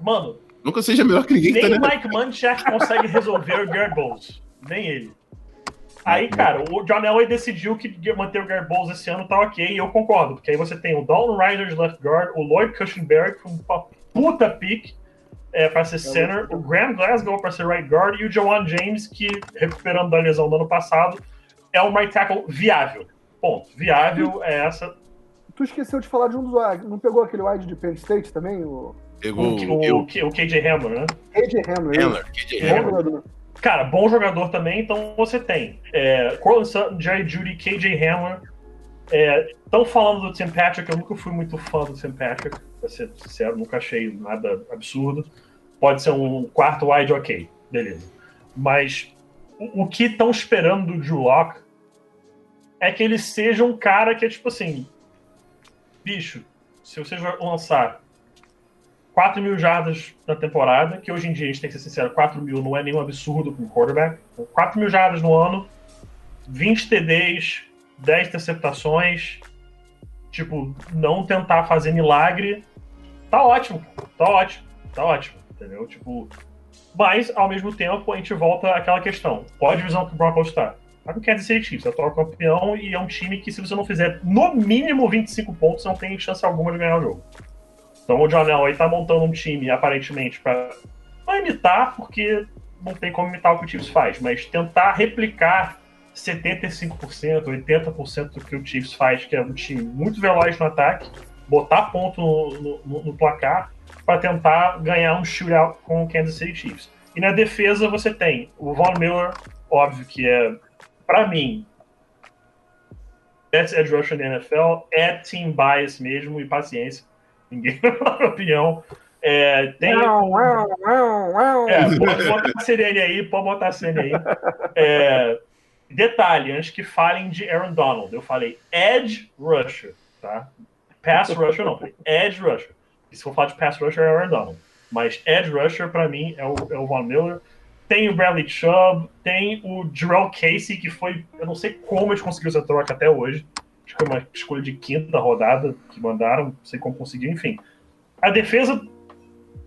mano, Nunca seja melhor que ninguém que tá nem o na... Mike Munchak consegue resolver o Garrett Bowles. Nem ele. Aí, cara, o John Elway decidiu que manter o Garrett Bowles esse ano tá ok, e eu concordo, porque aí você tem o Dalton Ryder de left guard, o Lloyd Cushenberry com uma puta pick é, pra ser center, o Graham Glasgow pra ser right guard, e o Jawan James, que, recuperando da lesão do ano passado, é um right tackle viável. Ponto. Viável é essa. Tu esqueceu de falar de um dos wide. Não pegou aquele wide de Penn State também? O Pegou O, o, o KJ Hamler, né? AJ Hamler. Hamler, KJ Bom Hamler. Cara, bom jogador também, então você tem é, Cortland Sutton, Jerry Judy, KJ Hamler. Estão falando do Tim Patrick, eu nunca fui muito fã do Tim Patrick, pra ser sincero, nunca achei nada absurdo. Pode ser um quarto wide, ok, beleza. Mas o, o que estão esperando do Drew Lock é que ele seja um cara que é tipo assim: bicho, se você lançar 4 mil jardas na temporada, que hoje em dia a gente tem que ser sincero, 4 mil não é nenhum absurdo para um quarterback. 4 mil jardas no ano, 20 TDs, 10 interceptações, tipo, não tentar fazer milagre, tá ótimo, tá ótimo, tá ótimo, entendeu? Tipo, mas, ao mesmo tempo, a gente volta àquela questão. Qual a divisão que o Broncos está? Tá com o Kansas City Chiefs, é o campeão e é um time que, se você não fizer no mínimo 25 pontos, não tem chance alguma de ganhar o jogo. Então o John Elway tá montando um time, aparentemente, para não imitar, porque não tem como imitar o que o Chiefs faz, mas tentar replicar 75%, 80% do que o Chiefs faz, que é um time muito veloz no ataque, botar ponto no, no- no placar para tentar ganhar um shootout com o Kansas City Chiefs. E na defesa você tem o Von Miller, óbvio que é, para mim, best edge rusher da NFL, é team bias mesmo e paciência. Ninguém *laughs* vai falar minha opinião. É, tem, é, pode botar a sirene aí, pode botar a sirene aí. É, detalhe, antes que falem de Aaron Donald, eu falei edge rusher, tá? Pass rusher não, falei edge rusher. E se for falar de pass rusher, é Aaron Donald. Mas edge rusher, pra mim, é o, é o Von Miller. Tem o Bradley Chubb, tem o Jarrell Casey, que foi. Eu não sei como eles conseguiram essa troca até hoje. Acho que foi uma escolha de quinta rodada que mandaram, não sei como conseguiu, enfim. A defesa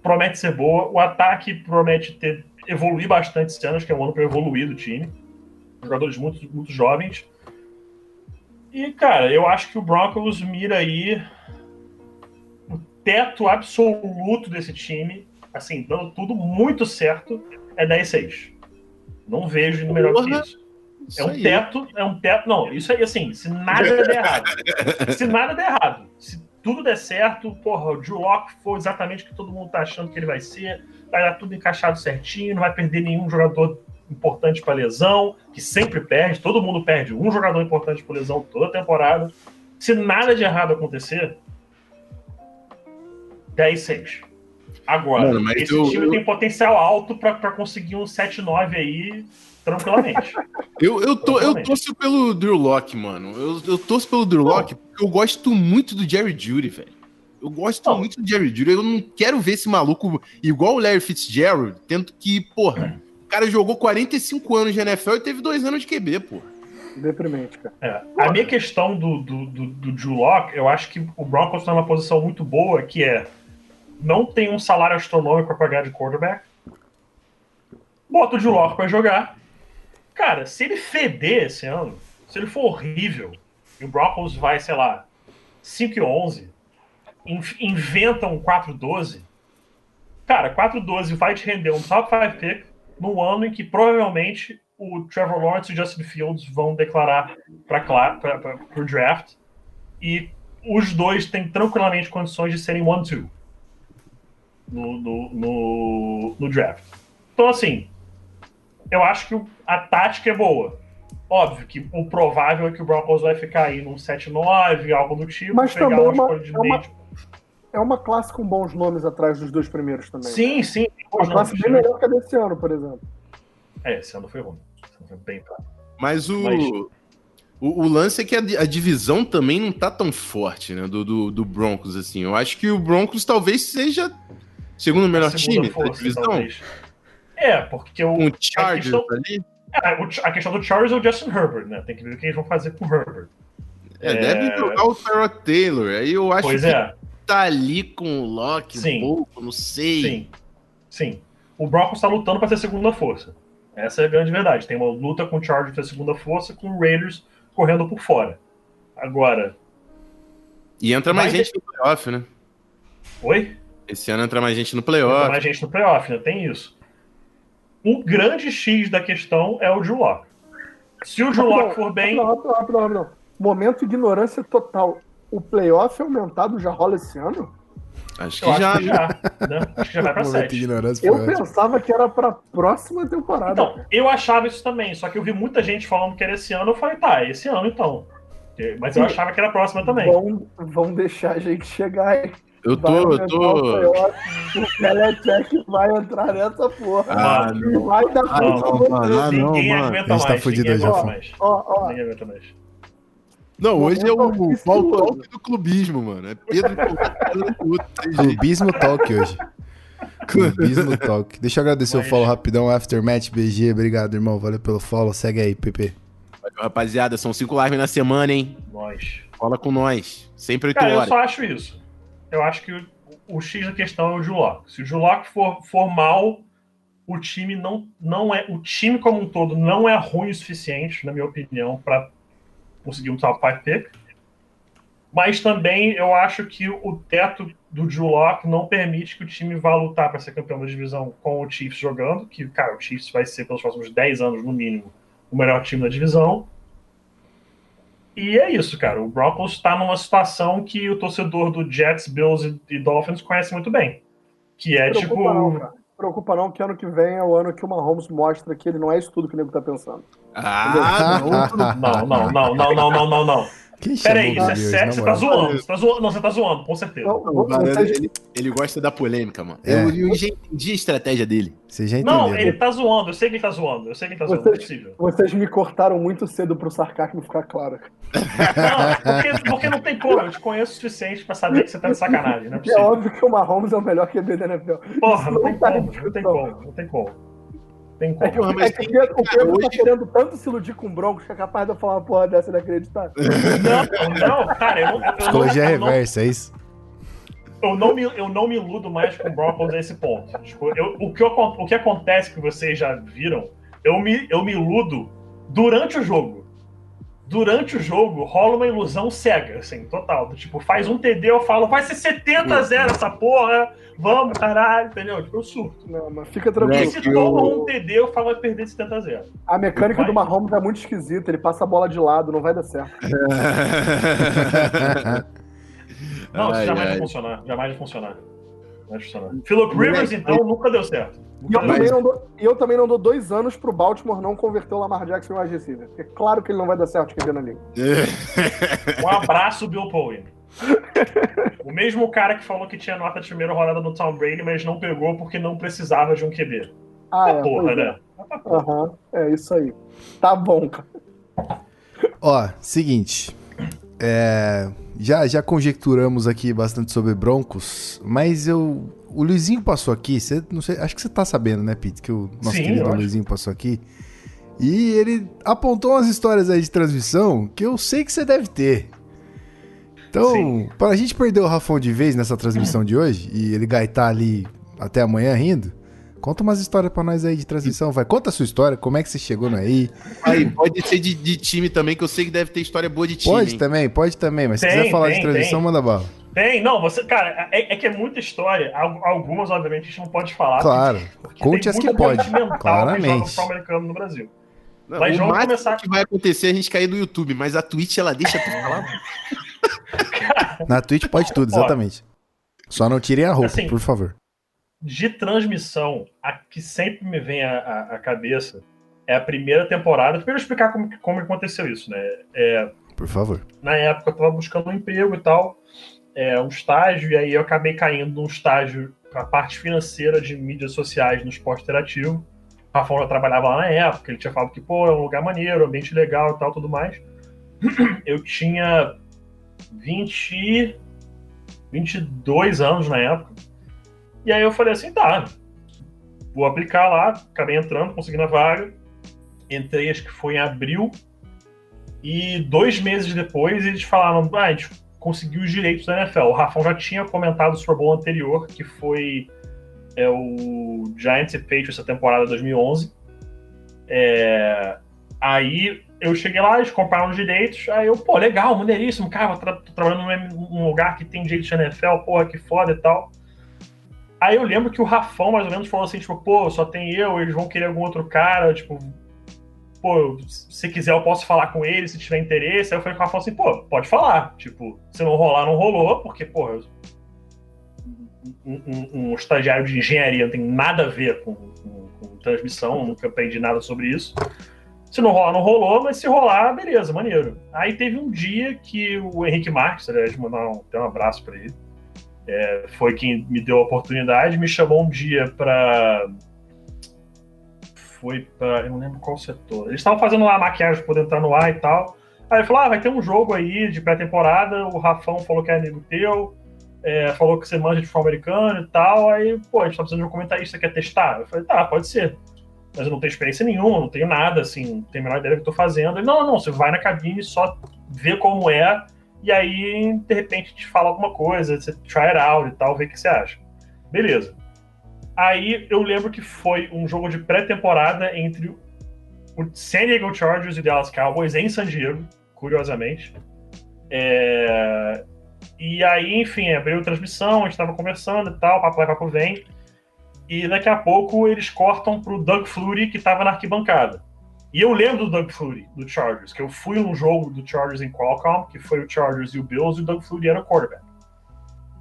promete ser boa, o ataque promete ter evoluir bastante esse ano, acho que é um ano para evoluir do time. Jogadores muito, muito jovens. E, cara, eu acho que o Broncos mira aí o teto absoluto desse time, assim, dando tudo muito certo, é 10-6. Não vejo no melhor que isso. É um teto, é um teto. Não, isso aí, assim, se nada der errado. se nada der errado. Se tudo der certo, porra, o Drew Locke for exatamente o que todo mundo tá achando que ele vai ser, vai dar tudo encaixado certinho, não vai perder nenhum jogador importante para lesão, que sempre perde, todo mundo perde um jogador importante por lesão toda temporada. Se nada de errado acontecer, 10-6. Agora, Mano, esse eu, time eu... tem potencial alto para conseguir um 7-9 aí tranquilamente. eu, eu, tô, eu torço pelo Drew Locke, mano. Eu, eu torço pelo Drew Locke porque eu gosto muito do Jerry Judy, velho. Eu gosto não. muito do Jerry Judy. Eu não quero ver esse maluco igual o Larry Fitzgerald, tendo que, porra, o cara jogou 45 anos de NFL e teve dois anos de QB, porra. Deprimente, cara. É, a minha questão do, do, do, do Drew Locke, eu acho que o Broncos está numa posição muito boa, que é não tem um salário astronômico para pagar de quarterback. Bota o Drew Locke para jogar. Cara, se ele feder esse ano, se ele for horrível, e o Broncos vai, sei lá, 5 e 11, inventa um 4-12, cara, 4-12 vai te render um top 5 pick no ano em que provavelmente o Trevor Lawrence e o Justin Fields vão declarar para o draft e os dois têm tranquilamente condições de serem 1-2 no, no, no, no draft. Então, assim, eu acho que a tática é boa. Óbvio que o provável é que o Broncos vai ficar aí num 7-9, algo do tipo. Mas também uma, uma é, uma, é uma classe com bons nomes atrás dos dois primeiros também. Sim, né? sim. Uma classe bem né? melhor que a desse ano, por exemplo. É, esse ano foi ruim. Esse ano foi bem claro. Mas o, Mas... o, o, lance é que a, a, divisão também não tá tão forte, né? Do, do, do, Broncos, assim. Eu acho que o Broncos talvez seja segundo melhor time força, da divisão. Talvez. É, porque o. Um Chargers questão, ali? É, a questão do Chargers é o Justin Herbert, né? Tem que ver o que eles vão fazer com o Herbert. É, é... deve jogar o Tyrod Taylor. Aí eu acho pois que é. tá ali com o Locke Sim. um pouco, não sei. Sim. Sim. O Broncos tá lutando para ser segunda força. Essa é a grande verdade. Tem uma luta com o Chargers pra segunda força, com o Raiders correndo por fora. Agora. E entra mais gente ter... no playoff, né? Oi? Esse ano entra mais gente no playoff. Entra mais gente no playoff, né? Tem isso. O grande X da questão é o Drew Locke. Se o Drew Locke for bem. Não, não, não. Momento de ignorância total. O playoff aumentado já rola esse ano? Acho que, já, acho que já. Né? Acho que já vai pra *laughs* 7. Eu pensava que era pra próxima temporada. Então, eu achava isso também, só que eu vi muita gente falando que era esse ano. Eu falei, tá, é esse ano então. Mas eu achava que era a próxima também. Vão, vão deixar a gente chegar aí. Eu tô. eu tô... O Belichick vai entrar nessa porra. Ah, não. Vai dar ah, não, não, mano. Ah, não, ninguém mano. aguenta a gente tá fudido já. Mais. Ó, ó. Ninguém aguenta mais. Não, hoje é o Paulo Talk do clubismo, mano. É Pedro Clubismo Talk hoje. Clubismo Talk. Deixa eu agradecer Mas... o follow rapidão. Aftermatch BG. Obrigado, irmão. Valeu pelo follow. Segue aí, PP. Valeu, rapaziada. São cinco lives na semana, hein? Nós. Fala com nós. Sempre 8 Cara, horas. eu só acho isso eu acho que o, o X da questão é o Julock. Se o Julock for, for mal, o time não, não é. O time como um todo não é ruim o suficiente, na minha opinião, para conseguir um top 5 pick. Mas também eu acho que o teto do Julock não permite que o time vá lutar para ser campeão da divisão com o Chiefs jogando, que, cara, o Chiefs vai ser pelos próximos 10 anos, no mínimo, o melhor time da divisão. E é isso, cara. O Broncos está numa situação que o torcedor do Jets, Bills e Dolphins conhece muito bem. Que é tipo. Não, cara. Preocupa não que ano que vem é o ano que o Mahomes mostra que ele não é isso tudo que o nego tá pensando. Ah! *laughs* Não, não, não, não, não, não, não, não. Peraí, isso é sério? Você tá zoando, você tá zoando. Não, você tá zoando, com certeza. Não, não, não, tá ele, ele, gosta da polêmica, mano. É. Eu, eu já entendi a estratégia dele. Você já entendeu. Não, ele né? tá zoando, eu sei que ele tá zoando, eu sei que ele tá zoando, é vocês, é possível. Vocês me cortaram muito cedo pro sarcasmo ficar claro. Não, porque, porque não tem como, eu te conheço o suficiente pra saber que você tá de sacanagem, não é É óbvio que o Mahomes é o melhor QB da NFL. Porra, não Isso tem tá como, não tem como, não tem como. Tem É que, como. o- mas é que tem- o Pedro, tá querendo tanto se iludir com o Broncos que é capaz de eu falar uma porra dessa inacreditável. Não, não, cara, eu, Psicologia não, eu, não, reversa, é isso? eu, não me, eu não me iludo mais com o Broncos nesse ponto. Tipo, eu- o, que, eu- o que acontece que vocês já viram, eu me, eu me iludo durante o jogo. Durante o jogo, rola uma ilusão cega, assim, total. Do Tipo, faz um TD, eu falo, vai ser 70 a 0 essa porra, vamos, caralho, entendeu? Tipo, eu surto. Não, mas fica E tranquilo. se que toma um TD, eu falo, vai perder 70 a 0 A mecânica Vai. do Mahomes é muito esquisita. Ele passa a bola de lado, não vai dar certo. *laughs* Não, isso Ai, jamais ai. vai funcionar. Jamais vai funcionar. Vai funcionar. Philip Rivers, então, nunca deu certo. E eu, deu também não dou, e eu também não dou dois anos pro Baltimore não converter o Lamar Jackson em wide receiver. É claro que ele não vai dar certo QB na liga. Um abraço, Bill Powell. O mesmo cara que falou que tinha nota de primeira rodada no Tom Brady, mas não pegou porque não precisava de um QB. Ah, é. Porra, é. né? Aham, é isso aí. Tá bom, cara. Ó, seguinte. É, já, já conjecturamos aqui bastante sobre Broncos, mas eu. O Luizinho passou aqui, você, não sei, acho que você tá sabendo, né, Pete? Que o nosso Sim, querido acho. Luizinho passou aqui. E ele apontou umas histórias aí de transmissão que eu sei que você deve ter. Então, Sim. para a gente perder o Rafão de vez nessa transmissão de hoje e ele gaitar ali até amanhã rindo, conta umas histórias pra nós aí de transmissão, vai. Conta a sua história, como é que você chegou no aí. Aí, pode ser de, de time também, que eu sei que deve ter história boa de time. Pode hein? também, pode também, mas se Tem, quiser falar de tem, transmissão, tem. manda bala. Tem, não, você, cara, é, é que é muita história. Al- Algumas, obviamente, a gente não pode falar. Claro, porque conte as que pode, que claramente. joga futebol americano no Brasil. Não, Mas o vamos máximo começar- que vai acontecer é a gente cair do YouTube, mas a Twitch ela deixa tu falar. *laughs* Na Twitch pode tudo, exatamente. Só não tirem a roupa, Assim, por favor. De transmissão, a que sempre me vem à, cabeça é a primeira temporada. Primeiro explicar como, como aconteceu isso, né? É, Por favor. na época eu estava buscando um emprego e tal, é, um estágio, e aí eu acabei caindo num estágio para a parte financeira de mídias sociais no esporte interativo. O Rafão já trabalhava lá na época, ele tinha falado que, pô, é um lugar maneiro, ambiente legal e tal, tudo mais. *clears throat* Eu tinha 20, 22 anos na época. E aí eu falei assim, tá, vou aplicar lá, acabei entrando, conseguindo a vaga. Entrei, acho que foi em abril, e dois meses depois eles falaram: ah, a gente conseguiu os direitos da NFL. O Rafão já tinha comentado o Super Bowl anterior, que foi é, o Giants e Patriots da temporada 2011. É, aí eu cheguei lá, eles compraram os direitos. Aí eu, pô, legal, maneiríssimo, cara, tô trabalhando num lugar que tem direitos da NFL, porra, que foda e tal. Aí eu lembro que o Rafão mais ou menos falou assim, tipo, pô, só tem eu, eles vão querer algum outro cara, tipo, pô, se quiser eu posso falar com ele, se tiver interesse. Aí eu falei com o Rafa assim, pô, pode falar. Tipo, se não rolar, não rolou, porque, pô, eu- um, um- um estagiário de engenharia não tem nada a ver com, com- com transmissão, nunca aprendi nada sobre isso. Se não rolar, não rolou, mas se rolar, beleza, maneiro. Aí teve um dia que o Henrique Marques, aliás, mandar um, um abraço pra ele, é, foi quem me deu a oportunidade, me chamou um dia pra foi pra. Eu não lembro qual setor. Eles estavam fazendo lá a maquiagem pra poder entrar no ar e tal. Aí ele falou: ah, vai ter um jogo aí de pré-temporada. O Rafão falou que é amigo teu, é, falou que você manja de futebol americano e tal. Aí, pô, a gente tá precisando de um comentarista, quer testar? Eu falei: tá, pode ser. Mas eu não tenho experiência nenhuma, não tenho nada, assim, não tenho a menor ideia do que eu tô fazendo. Ele: não, não, você vai na cabine, só vê como é, e aí, de repente, te fala alguma coisa, você try it out e tal, vê o que você acha. Beleza. Aí eu lembro que foi um jogo de pré-temporada entre o San Diego Chargers e Dallas Cowboys em San Diego, curiosamente. É, E aí, enfim, abriu a transmissão, a gente tava conversando e tal, papo vai, papo vem. E daqui a pouco eles cortam pro Doug Flutie, que tava na arquibancada. E eu lembro do Doug Flutie, do Chargers, que eu fui num jogo do Chargers em Qualcomm, que foi o Chargers e o Bills, e o Doug Flutie era o quarterback.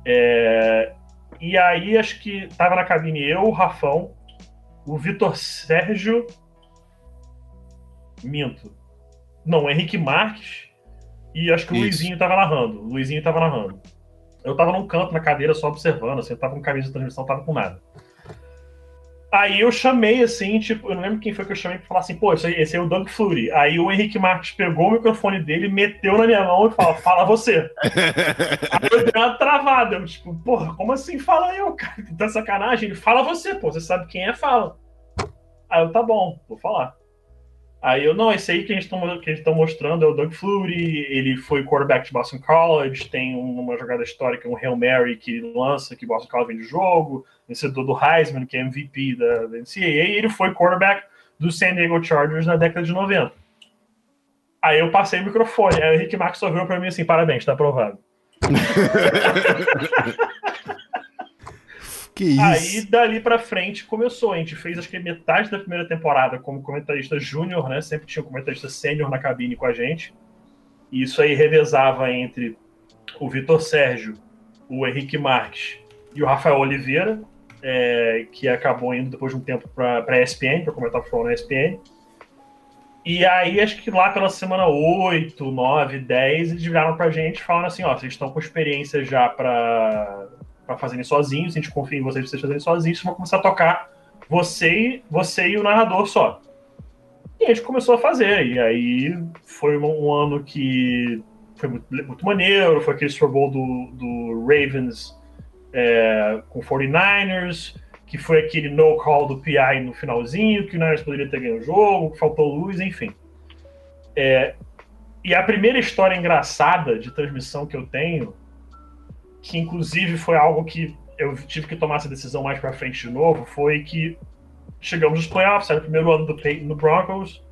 É, E aí, acho que tava na cabine eu, o Rafão, o Vitor Sérgio. Minto. Não, o Henrique Marques e acho que o Isso. Luizinho tava narrando. O Luizinho tava narrando. Eu tava num canto na cadeira só observando, assim, eu tava com camisa de transmissão, tava com nada. Aí eu chamei, assim, tipo, eu não lembro quem foi que eu chamei pra falar assim, pô, esse aí, esse é o Doug Fleury. Aí o Henrique Marques pegou o microfone dele, meteu na minha mão e falou, fala você. *laughs* Aí eu dei uma travada, eu, tipo, porra, como assim fala eu, cara? Tá sacanagem? Ele fala você, pô, você sabe quem é, fala. Aí eu, tá bom, vou falar. Aí eu, não, esse aí que a gente tá, eles estão mostrando é o Doug Fleury, ele foi quarterback de Boston College, tem uma jogada histórica, um Hail Mary que lança, que Boston College vem de jogo, vencedor do Heisman, que é MVP da, da NCAA, e ele foi quarterback do San Diego Chargers na década de 90. Aí eu passei o microfone, aí o Henrique Marques só virou pra mim assim, parabéns, tá aprovado. *laughs* Que isso? Aí, dali pra frente, começou. A gente fez, acho que metade da primeira temporada como comentarista júnior, né? Sempre tinha um comentarista sênior na cabine com a gente. E isso aí revezava entre o Vitor Sérgio, o Henrique Marques e o Rafael Oliveira, é, que acabou indo depois de um tempo pra, pra ESPN, pra comentar futebol na ESPN. E aí, acho que lá pela semana 8, 9, 10, eles viraram pra gente falando assim, ó, vocês estão com experiência já pra, pra fazerem sozinhos, a gente confia em vocês pra vocês fazerem sozinhos, vocês vão começar a tocar você, você e o narrador só. E a gente começou a fazer, e aí foi um, ano que foi muito, muito maneiro, foi aquele Super Bowl do, do Ravens é, com 49ers, que foi aquele no call do PI no finalzinho, que o Niners poderia ter ganho o jogo, que faltou luz, enfim. É, e a primeira história engraçada de transmissão que eu tenho, que inclusive foi algo que eu tive que tomar essa decisão mais pra frente de novo, foi que chegamos nos playoffs, era o primeiro ano do Peyton no Broncos.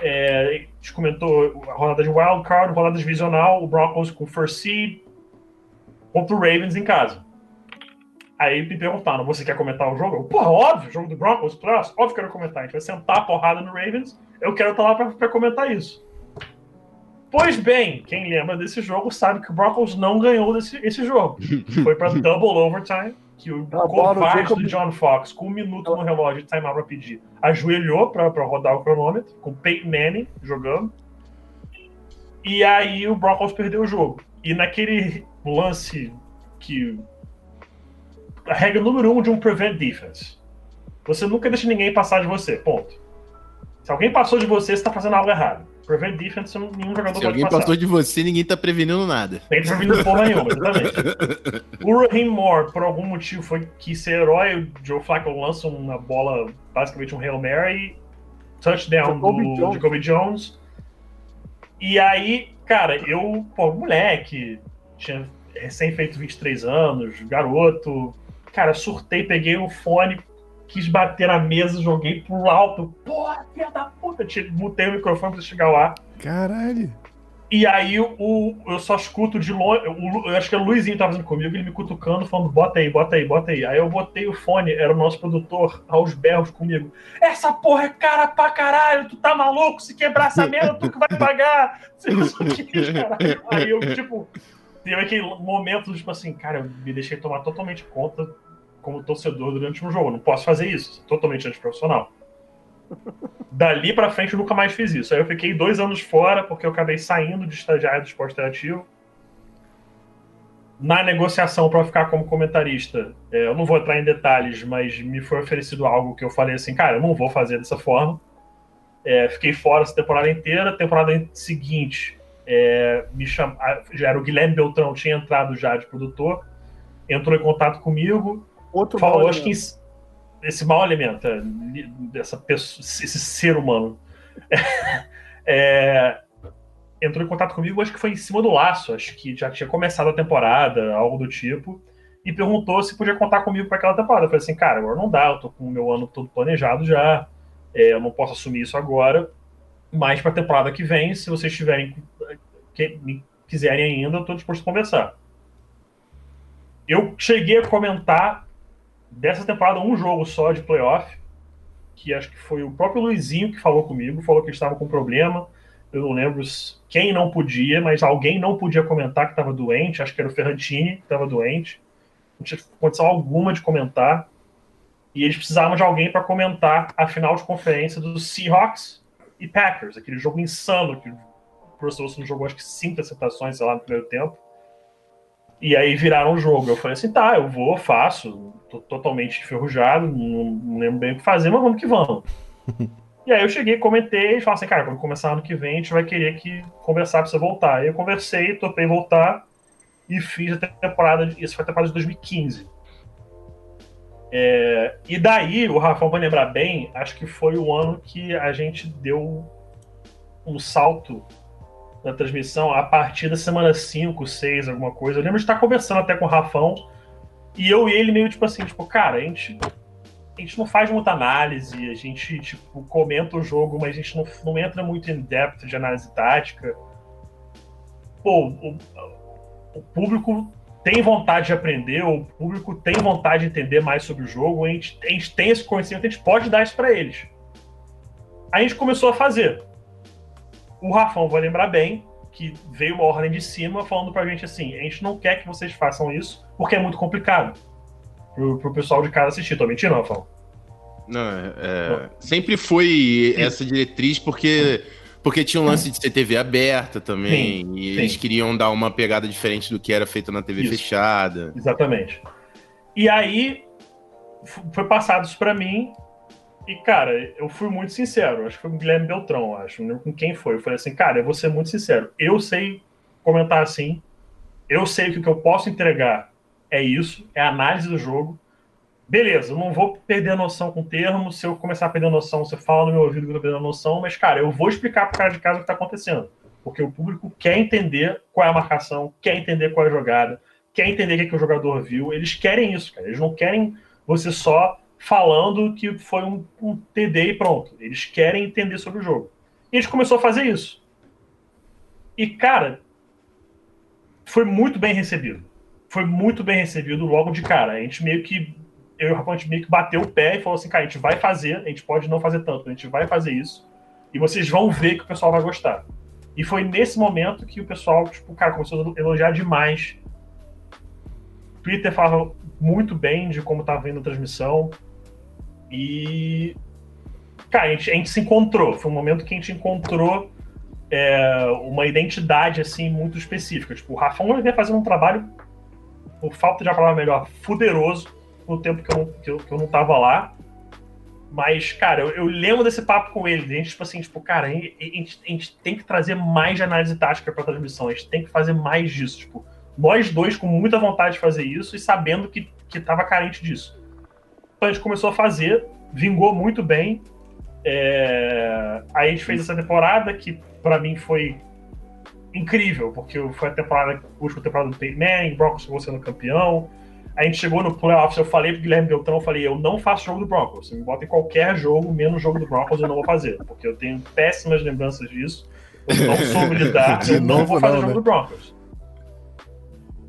É, a gente comentou a rodada de wild card, rodada divisional, o Broncos com first seed contra o Ravens em casa. Aí me perguntaram, você quer comentar o jogo? Eu, Porra, óbvio, jogo do Broncos, playoffs, óbvio que eu quero comentar. A gente vai sentar a porrada no Ravens, eu quero estar lá pra comentar isso. Pois bem, quem lembra desse jogo sabe que o Broncos não ganhou desse, esse jogo. *laughs* Foi pra double overtime, que o covarde Jacob- do John Fox, com um minuto no relógio de timeout pra pedir, ajoelhou pra, pra rodar o cronômetro, com o Peyton Manning jogando. E aí o Broncos perdeu o jogo. E naquele lance que. A regra número um de um prevent defense. Você nunca deixa ninguém passar de você. Ponto. Se alguém passou de você, você tá fazendo algo errado. Prevent defense, nenhum jogador Se pode alguém passar. passou de você, ninguém tá prevenindo nada. Nem tá vindo porra nenhuma, exatamente. *laughs* O Raheem Moore, por algum motivo, foi quis ser herói. O Joe Flacco lança uma bola, basicamente um Hail Mary, touchdown Jacoby do Jones. Jacoby Jones. E aí, cara, eu, pô, moleque, tinha recém feito 23 anos, garoto. Cara, surtei, peguei o fone, quis bater na mesa, joguei pro alto. Porra, filha da puta! Mutei o microfone pra chegar lá. Caralho. E aí o, eu só escuto de longe. o eu acho que o Luizinho tava fazendo comigo, ele me cutucando, falando, bota aí, bota aí, bota aí. Aí eu botei o fone, era o nosso produtor, aos berros comigo. Essa porra é cara pra caralho, tu tá maluco? Se quebrar essa merda, tu que vai pagar. *laughs* Aí eu, tipo, teve aquele momento, tipo assim, cara, eu me deixei tomar totalmente conta como torcedor durante um jogo. Não posso fazer isso, totalmente antiprofissional. Dali pra frente eu nunca mais fiz isso. Aí eu fiquei dois anos fora, porque eu acabei saindo de estagiário do esporte interativo. Na negociação para ficar como comentarista, é, eu não vou entrar em detalhes, mas me foi oferecido algo que eu falei assim, cara, eu não vou fazer dessa forma. É, fiquei fora essa temporada inteira. Temporada seguinte, é, me cham... já era o Guilherme Beltrão, tinha entrado já de produtor, entrou em contato comigo, Outro falou, mau acho que esse- esse mau elemento, é, pessoa, esse ser humano, *laughs* é, entrou em contato comigo, acho que foi em cima do laço, acho que já tinha começado a temporada, algo do tipo, e perguntou se podia contar comigo para aquela temporada. Eu falei assim, cara, agora não dá, eu tô com o meu ano todo planejado já, é, eu não posso assumir isso agora, mas para a temporada que vem, se vocês tiverem que me quiserem ainda, eu tô disposto a conversar. Eu cheguei a comentar dessa temporada um jogo só de playoff, que acho que foi o próprio Luizinho que falou comigo, falou que estava com problema. Eu não lembro quem não podia, mas alguém não podia comentar que estava doente, acho que era o Ferrantini que estava doente. Não tinha condição alguma de comentar. E eles precisavam de alguém para comentar a final de conferência dos Seahawks e Packers, aquele jogo insano que Russell Wilson jogou acho que cinco interceptações, sei lá, no primeiro tempo. E aí viraram o jogo. Eu falei assim, tá, eu vou, faço. Tô totalmente enferrujado, não, não lembro bem o que fazer, mas vamos que vamos. *laughs* e aí eu cheguei, comentei e falei assim, cara, quando começar ano que vem, a gente vai querer que conversar pra você voltar. Aí eu conversei, topei voltar e fiz a temporada, de, isso foi a temporada de 2015. É, e daí, o Rafael vai lembrar bem, acho que foi o ano que a gente deu um salto na transmissão a partir da semana 5, 6, alguma coisa. Eu lembro de estar conversando até com o Rafão e eu e ele meio tipo assim, tipo, cara, a gente, a gente não faz muita análise, a gente, tipo, comenta o jogo, mas a gente não, não entra muito em depth de análise tática. Pô, o, o público tem vontade de aprender, o público tem vontade de entender mais sobre o jogo, a gente, a gente tem esse conhecimento, a gente pode dar isso para eles. A gente começou a fazer. O Rafão vai lembrar bem que veio uma ordem de cima falando pra gente assim: a gente não quer que vocês façam isso porque é muito complicado pro, pro pessoal de casa assistir. Tô mentindo, Rafão? Não, é, sempre foi essa diretriz porque porque tinha um lance de ser TV aberta também, sim, e sim. eles queriam dar uma pegada diferente do que era feito na TV isso. fechada. Exatamente. E aí foi passado isso para mim, e, cara, eu fui muito sincero. Acho que foi o Guilherme Beltrão, acho. Não lembro com quem foi. Eu falei assim, cara, eu vou ser muito sincero. Eu sei comentar assim. Eu sei que o que eu posso entregar é isso, é análise do jogo. Beleza, eu não vou perder noção com termos. Se eu começar a perder noção, você fala no meu ouvido que eu tô perdendo noção. Mas, cara, eu vou explicar pro cara de casa o que tá acontecendo. Porque o público quer entender qual é a marcação, quer entender qual é a jogada, quer entender o que, é que o jogador viu. Eles querem isso, cara. Eles não querem você só falando que foi um, um TD e pronto. Eles querem entender sobre o jogo. E a gente começou a fazer isso. E, cara, foi muito bem recebido. Foi muito bem recebido logo de cara. A gente meio que. Eu e o Rafa, meio que bateu o pé e falou assim: cara, a gente vai fazer, a gente pode não fazer tanto, a gente vai fazer isso. E vocês vão ver que o pessoal vai gostar. E foi nesse momento que o pessoal, tipo, cara, começou a elogiar demais. Twitter falava muito bem de como estava vindo a transmissão. E. Cara, a gente, a gente, se encontrou. Foi um momento que a gente encontrou é, uma identidade, assim, muito específica. Tipo, o Rafão vinha fazendo um trabalho, por falta de uma palavra melhor, fuderoso, no tempo que eu, que eu, que eu não tava lá. Mas, cara, eu, eu, lembro desse papo com ele. A gente, tipo assim, tipo, cara, a gente, a gente, a tem que trazer mais de análise tática pra transmissão. A gente tem que fazer mais disso. Tipo, nós dois com muita vontade de fazer isso e sabendo que, que tava carente disso. Então a gente começou a fazer, vingou muito bem. É... Aí a gente fez essa temporada que para mim foi incrível, porque foi a temporada, a última temporada do Manning, Broncos chegou sendo campeão. A gente chegou no playoffs, eu falei pro Guilherme Beltrão, eu falei, eu não faço jogo do Broncos. Você me bota em qualquer jogo, menos jogo do Broncos, eu não vou fazer, porque eu tenho péssimas lembranças disso. Eu não soube *laughs* lidar, eu não vou fazer não, jogo né? do Broncos.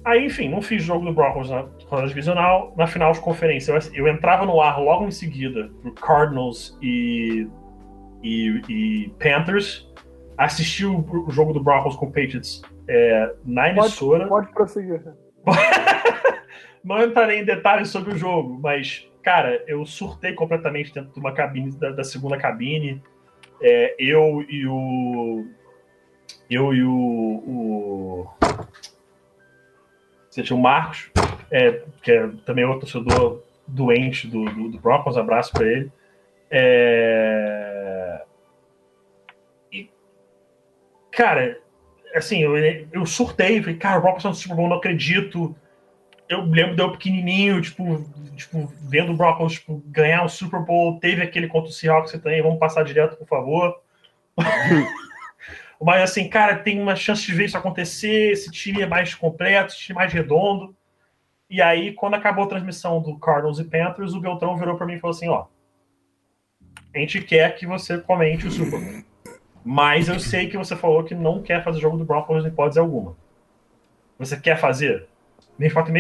Aí, enfim, não fiz jogo do Broncos na rodada divisional. Na final de conferência, eu, eu entrava no ar logo em seguida pro Cardinals e, e, e Panthers. Assisti o, o, jogo do Broncos com o Patriots é, na emissora. Pode, pode prosseguir. *laughs* não entrarei em detalhes sobre o jogo, mas, cara, eu surtei completamente dentro de uma cabine, da, da segunda cabine. É, eu e o. Eu e o, o você tinha o Marcos, é, que é também outro torcedor doente do, do, do Broncos, um abraço para ele. É... E, cara, assim, eu, eu surtei, falei, cara, o Broncos tá no Super Bowl, não acredito. Eu lembro de eu pequenininho, tipo, tipo vendo o Broncos tipo, ganhar o Super Bowl, teve aquele contra o Seahawks também, vamos passar direto, por favor. *laughs* Mas assim, cara, tem uma chance de ver isso acontecer, esse time é mais completo, esse time é mais redondo. E aí, quando acabou a transmissão do Cardinals e Panthers, o Beltrão virou para mim e falou assim: ó, a gente quer que você comente o Super Bowl. Mas eu sei que você falou que não quer fazer jogo do Broncos em hipótese alguma. Você quer fazer? Minha resposta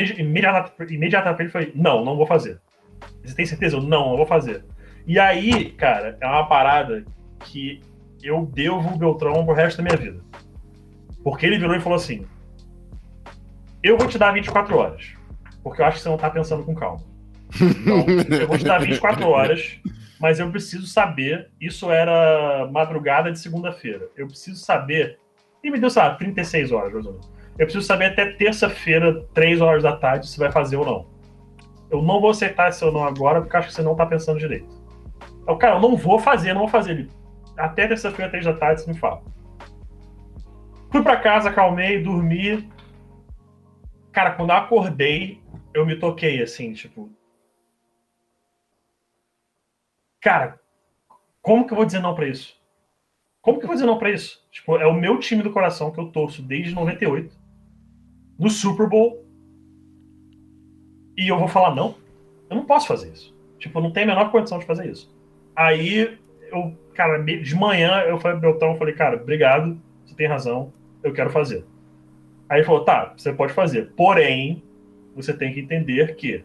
imediata para ele foi: não, não vou fazer. Você tem certeza? Eu, não, não vou fazer. E aí, cara, é uma parada que eu devo o Beltrão pro resto da minha vida. Porque ele virou e falou assim: Eu vou te dar 24 horas. Porque eu acho que você não tá pensando com calma. Então, *laughs* eu vou te dar 24 horas, mas eu preciso saber. Isso era madrugada de segunda-feira. Eu preciso saber E me deu, sei lá, 36 horas, mais ou menos. Eu preciso saber até terça-feira, 3 horas da tarde, se vai fazer ou não. Eu não vou aceitar esse ou não agora, porque acho que você não tá pensando direito. Eu, cara, eu não vou fazer, não vou fazer. Ele, até terça-feira, 3 da tarde, você me fala. Fui pra casa, acalmei, dormi. Cara, quando eu acordei, eu me toquei assim, tipo. Cara, como que eu vou dizer não pra isso? Como que eu vou dizer não pra isso? Tipo, é o meu time do coração que eu torço desde 98. No Super Bowl. E eu vou falar não? Eu não posso fazer isso. Tipo, não tenho a menor condição de fazer isso. Aí, eu, cara, de manhã eu falei pro Beltrão, eu falei, cara, obrigado, você tem razão, eu quero fazer. Aí ele falou, tá, você pode fazer. Porém, você tem que entender que,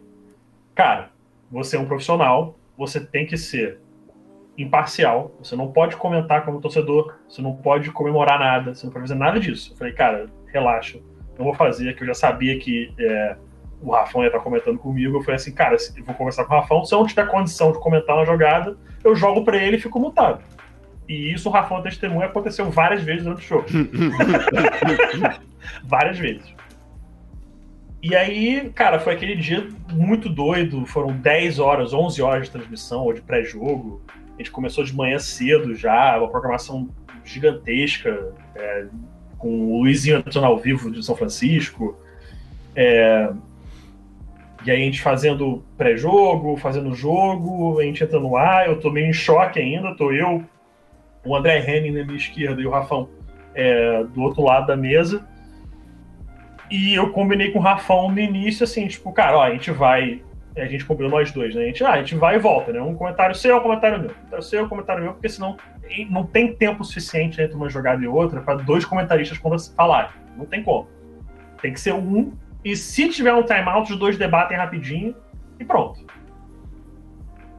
cara, você é um profissional, você tem que ser imparcial, você não pode comentar como torcedor, você não pode comemorar nada, você não pode fazer nada disso. Eu falei, cara, relaxa, não vou fazer, que eu já sabia que é, o Rafão ia estar comentando comigo. Eu falei assim, cara, eu vou conversar com o Rafão, se eu não tiver condição de comentar uma jogada, eu jogo para ele e fico mutado. E isso o Rafão testemunha aconteceu várias vezes durante o show. *laughs* várias vezes. E aí, cara, foi aquele dia muito doido. Foram 10 horas, 11 horas de transmissão ou de pré-jogo. A gente começou de manhã cedo já, uma programação gigantesca, é, com o Luizinho entrando ao vivo de São Francisco. É, e aí a gente fazendo pré-jogo, fazendo jogo, a gente entra no ar, eu tô meio em choque ainda, tô eu, o André Henning na minha esquerda e o Rafão é, do outro lado da mesa. E eu combinei com o Rafão no início, assim, tipo, cara, ó, a gente vai a gente combinou nós dois, né? A gente, ah, a gente vai e volta, né? Um comentário seu, um comentário meu. Um seu, um comentário meu, porque senão não tem tempo suficiente entre uma jogada e outra para dois comentaristas falarem. Não tem como. Tem que ser um, e se tiver um timeout, os dois debatem rapidinho e pronto.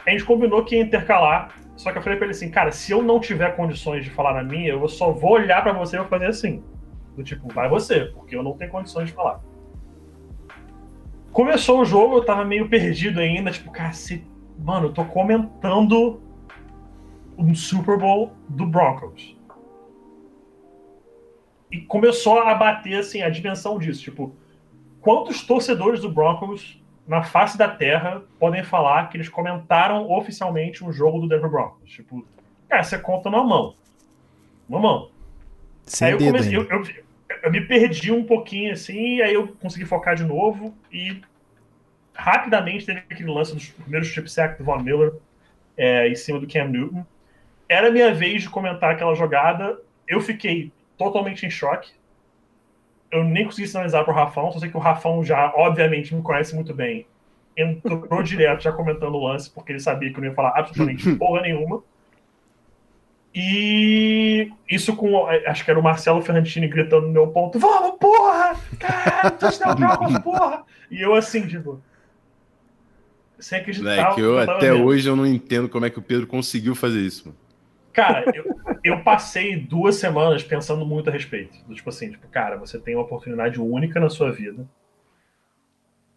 A gente combinou que ia intercalar, só que eu falei pra ele assim, cara, se eu não tiver condições de falar na minha, eu só vou olhar para você e vou fazer assim. Do tipo, vai você, porque eu não tenho condições de falar. Começou o jogo, eu tava meio perdido ainda, tipo, cara, se... mano, eu tô comentando um Super Bowl do Broncos. E começou a bater, assim, a dimensão disso, tipo, quantos torcedores do Broncos na face da terra podem falar que eles comentaram oficialmente um jogo do Denver Broncos? Tipo, cara, você conta numa mão. Uma mão. Sem aí eu comecei, eu, eu, eu me perdi um pouquinho assim, aí eu consegui focar de novo e rapidamente teve aquele lance dos primeiros chip sack do Von Miller é, em cima do Cam Newton. Era minha vez de comentar aquela jogada, eu fiquei totalmente em choque. Eu nem consegui sinalizar para o Rafão, só sei que o Rafão já, obviamente, me conhece muito bem. Entrou *laughs* direto já comentando o lance, porque ele sabia que eu não ia falar absolutamente *laughs* porra nenhuma. E isso com. Acho que era o Marcelo Ferrantini gritando no meu ponto: Vamos, porra! Cara, touchdown Broncos, porra! E eu assim, tipo. Sem acreditar. que eu, até vendo. hoje eu não entendo como é que o Pedro conseguiu fazer isso. Mano. Cara, eu, eu passei duas semanas pensando muito a respeito. Tipo assim, tipo, cara, você tem uma oportunidade única na sua vida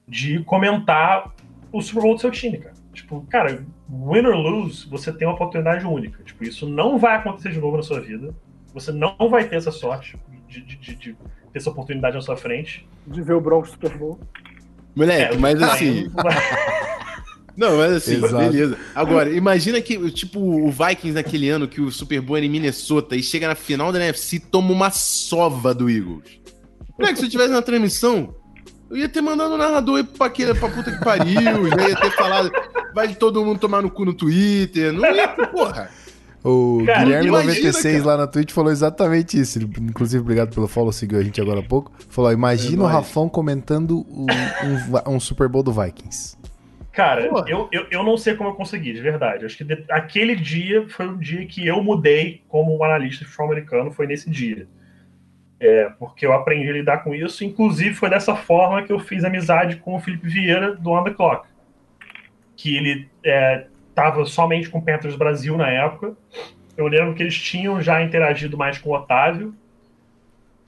de comentar o Super Bowl do seu time, cara. Tipo, cara, win or lose, você tem uma oportunidade única. Tipo, isso não vai acontecer de novo na sua vida. Você não vai ter essa sorte de, de, de, de ter essa oportunidade na sua frente. De ver o Broncos Super Bowl. Moleque, é, mas assim. *laughs* Não, mas assim, Exato. beleza. Agora, imagina que, tipo, o Vikings naquele ano que o Super Bowl era em Minnesota e chega na final da NFC e toma uma sova do Eagles. Moleque, se eu tivesse na transmissão, eu ia ter mandado o narrador ir pra, aquele, pra puta que pariu, já ia ter falado, vai todo mundo tomar no cu no Twitter. Não ia, porra. O cara, Guilherme96 lá na Twitch falou exatamente isso. Ele, inclusive, obrigado pelo follow, seguiu a gente agora há pouco. Falou: imagina é o Rafão comentando um, um, um, Super Bowl do Vikings. Cara, eu, eu, eu não sei como eu consegui, de verdade. Acho que de, aquele dia foi o dia que eu mudei como um analista de futebol americano, foi nesse dia. É, porque eu aprendi a lidar com isso. Inclusive, foi dessa forma que eu fiz amizade com o Felipe Vieira, do On The Clock. Que ele estava é, somente com o Panthers Brasil na época. Eu lembro que eles tinham já interagido mais com o Otávio.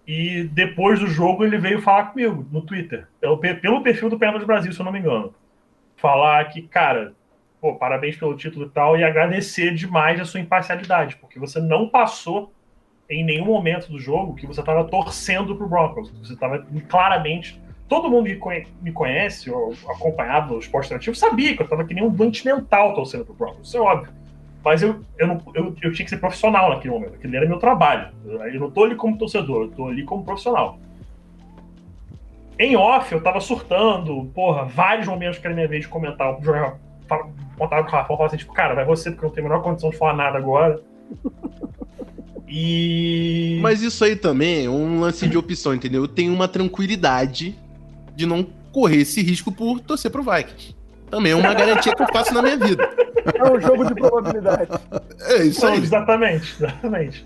E depois do jogo ele veio falar comigo no Twitter, pelo, pelo perfil do Panthers Brasil, se eu não me engano. Falar que, cara, pô, parabéns pelo título e tal, e agradecer demais a sua imparcialidade, porque você não passou em nenhum momento do jogo que você tava torcendo pro Broncos. Você tava claramente. Todo mundo que me conhece, ou acompanhado no esporte interativo, sabia que eu tava que nem um doente mental torcendo pro Broncos. Isso é óbvio. Mas eu, eu, não, eu, eu tinha que ser profissional naquele momento. Aquele era meu trabalho. Eu, não tô ali como torcedor, eu tô ali como profissional. Em off, eu tava surtando, porra, vários momentos que era minha vez de comentar, eu jogava, fala- contava com o Rafa, falava assim, tipo, cara, vai você, porque eu não tenho a menor condição de falar nada agora. *laughs* E. Mas isso aí também é um lance de opção, entendeu? Eu tenho uma tranquilidade de não correr esse risco por torcer pro Vikings. Também é uma garantia que eu faço na minha vida. É um jogo de probabilidade. É isso Não, aí. exatamente, exatamente.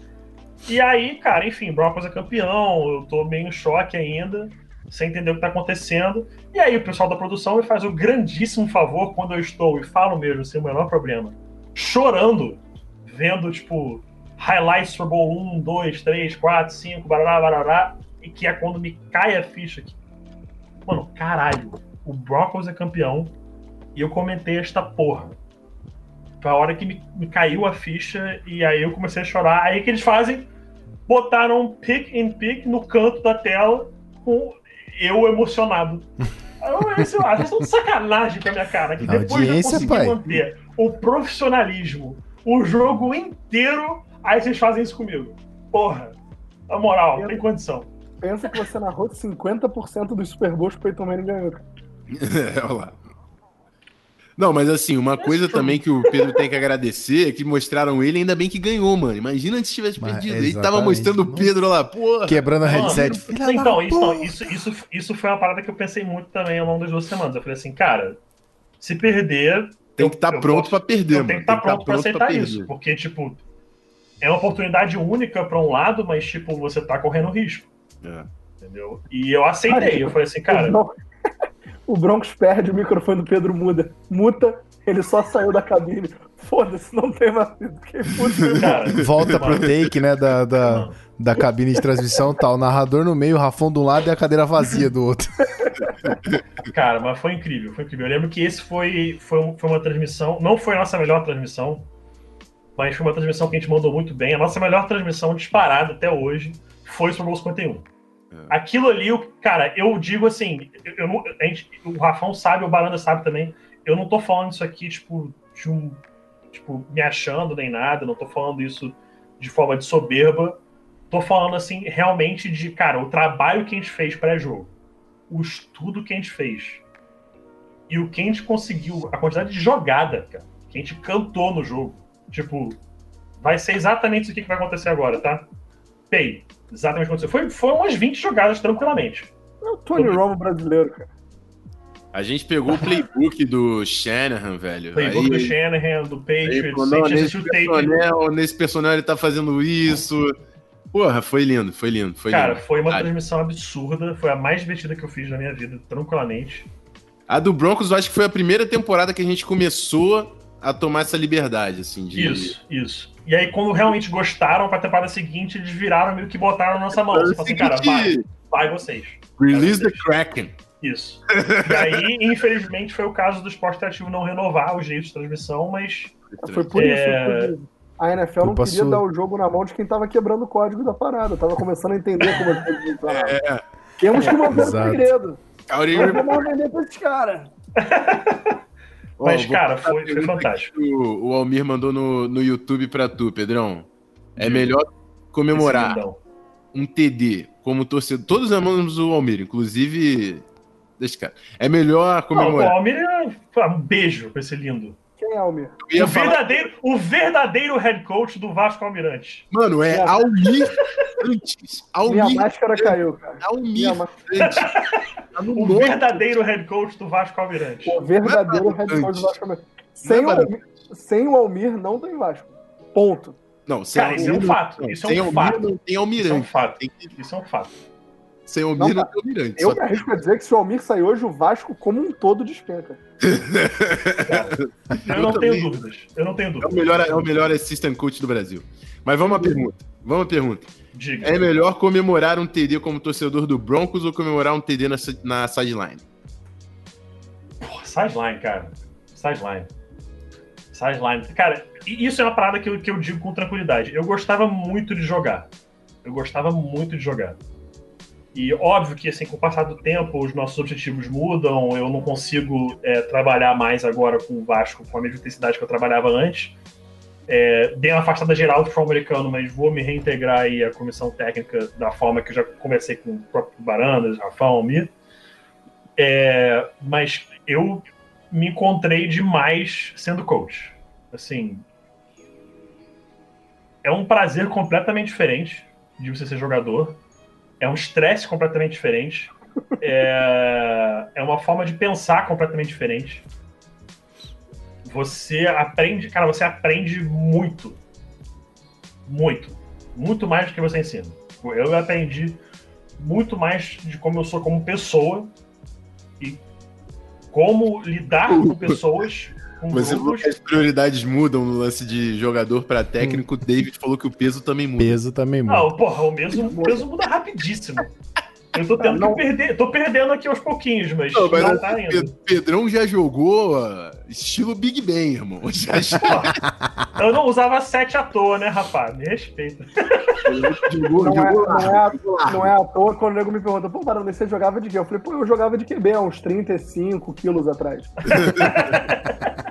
E aí, cara, enfim, Broncos é campeão, eu tô meio em choque ainda, sem entender o que tá acontecendo. E aí o pessoal da produção me faz o grandíssimo favor quando eu estou, e falo mesmo, sem o menor problema, chorando, vendo, tipo, highlights Super Bowl 1, 2, 3, 4, 5, barará, barará, e que é quando me cai a ficha aqui. Mano, caralho, o Broncos é campeão, e eu comentei esta porra. Foi a hora que me, me caiu a ficha e aí eu comecei a chorar. Aí que eles fazem? Botaram um pick in pick no canto da tela com eu emocionado. *laughs* Eu, sei lá, vocês estão de sacanagem com a minha cara. Que depois de eu conseguir pai. manter o profissionalismo, o jogo inteiro, aí vocês fazem isso comigo. Porra, na moral, não tem condição. Pensa que você narrou 50% dos Super Bowls que o Peyton Manning ganhou. *laughs* É, olha lá. Não, mas assim, uma coisa também que o Pedro tem que agradecer é que mostraram ele, ainda bem que ganhou, mano. Imagina se tivesse Mas, perdido. Ele tava exatamente. mostrando o Pedro lá, porra. Quebrando a Mano, headset. Da Então, isso, isso, isso, isso foi uma parada que eu pensei muito também ao longo das duas semanas. Eu falei assim, cara, se perder. Tem que estar eu pronto posso- pra perder, Eu mano. tenho que estar pronto pra aceitar perder. isso. Porque, tipo, é uma oportunidade única pra um lado, mas, tipo, você tá correndo risco. É. Entendeu? E eu aceitei. Eu falei assim, cara. O, Bron- o Broncos perde, o microfone do Pedro muda. Muta, ele só saiu da cabine. Foda-se, não tem mais. Cara Volta pro take, né, da, da, da cabine de transmissão tal. O narrador no meio, o Rafão de um lado e a cadeira vazia do outro. Cara, mas foi incrível, foi incrível. Eu lembro que esse foi, foi, foi uma transmissão, não foi a nossa melhor transmissão, mas foi uma transmissão que a gente mandou muito bem. A nossa melhor transmissão disparada até hoje foi o Super Bowl 51. Aquilo ali, o- cara, eu digo assim, eu, eu gente- o Rafão sabe, o Baranda sabe também, eu não tô falando isso aqui, tipo, de um, tipo, me achando nem nada, não tô falando isso de forma de soberba, tô falando, assim, realmente de, cara, o trabalho que a gente fez pré-jogo o estudo que a gente fez e o que a gente conseguiu, a quantidade de jogada, cara, que a gente cantou no jogo. Tipo, vai ser exatamente isso que vai acontecer agora, tá? Pei, exatamente o que aconteceu. Foi, foi umas 20 jogadas tranquilamente. É o Tony Romo brasileiro, cara. A gente pegou o playbook do Shanahan, velho. Playbook aí, do Shanahan, do aí, Patriots, falou, a não, nesse personel, nesse personal ele tá fazendo isso. Porra, foi lindo, foi lindo, foi Cara, lindo. foi uma Cara, transmissão absurda, foi a mais divertida que eu fiz na minha vida, tranquilamente. A do Broncos, eu acho que foi a primeira temporada que a gente começou a tomar essa liberdade, assim, de... Isso, isso. E aí, quando realmente gostaram pra temporada seguinte, eles viraram meio que botaram na nossa mão. Você fala assim, cara, vai, vai vocês. Release the Kraken. Isso. E aí, infelizmente, foi o caso do esporte interativo não renovar o jeito de transmissão, mas Foi por É. isso, inclusive. A NFL não Culpa queria dar o jogo na mão de quem tava quebrando o código da parada. Tava começando a entender como as coisas funcionavam. Temos que manter o segredo. Não vamos vender pra esses caras. Mas, cara, foi- foi fantástico. O, o Almir mandou no, no YouTube pra tu, Pedrão. É Diga. melhor comemorar um TD como torcedor. Todos amamos o Almir, inclusive. Deixa cara. É melhor Não, o comemorar. Almir é um beijo pra esse lindo. Quem é Almir? O falar- verdadeiro, o verdadeiro head coach do Vasco Almirante. Mano, é Minha- Almir antes. *laughs* Minha Almir máscara caiu, cara. Almir Minha má- antes. Tá no O verdadeiro head coach do Vasco Almirante. O verdadeiro é head coach do. Vasco. Almir. Sem, Não é o Almir, sem o Almir, não tem Vasco. Ponto. Não, sem Cara, isso é um Almir, fato, não. isso é um sem Almir fato. não tem Isso é um Almirante. fato. Tem que- Isso é um fato. Sem Almir Não, não, tem Almirante. Eu me arrisco a dizer que se o Almir sair hoje, o Vasco, como um todo, despenca. Eu não também. tenho dúvidas. Eu não tenho É o dúvidas. melhor, é o melhor assistant coach do Brasil. Mas vamos à pergunta. Vamos à pergunta. Diga. É melhor comemorar um TD como torcedor do Broncos ou comemorar um TD na, na sideline? Porra, sideline, cara. Sideline. Sideline. Cara, e isso é uma parada que eu, que eu digo com tranquilidade. Eu gostava muito de jogar. Eu gostava muito de jogar. E óbvio que, assim, com o passar do tempo, os nossos objetivos mudam. Eu não consigo é, trabalhar mais agora com o Vasco com a mesma intensidade que eu trabalhava antes. É, dei uma afastada geral do futebol americano, mas vou me reintegrar aí à comissão técnica da forma que eu já comecei com o próprio Barandas, Rafão, Almir. É, mas eu me encontrei demais sendo coach. Assim, é um prazer completamente diferente de você ser jogador. É um estresse completamente diferente. É, é uma forma de pensar completamente diferente. Você aprende, cara, você aprende muito. Muito. Muito mais do que você ensina. Eu aprendi muito mais de como eu sou como pessoa e como lidar com *laughs* pessoas com Você falou que as prioridades mudam no lance de jogador para técnico. O David falou que o peso também muda. Peso também muda. Não, porra, o mesmo, o peso muda rapidíssimo. Eu tô tendo não, que perder, tô perdendo aqui aos pouquinhos, mas não, mas não tá indo. Pedrão já jogou estilo Big Ben, irmão. *laughs* Já, já... eu não usava sete à toa, né, rapaz? Me respeita. Jogou, não, jogou é, não, é, à, não é à toa quando o nego me pergunta, pô, Barão, você jogava de quê? Eu falei, pô, eu jogava de QB há uns 35 quilos atrás. *laughs*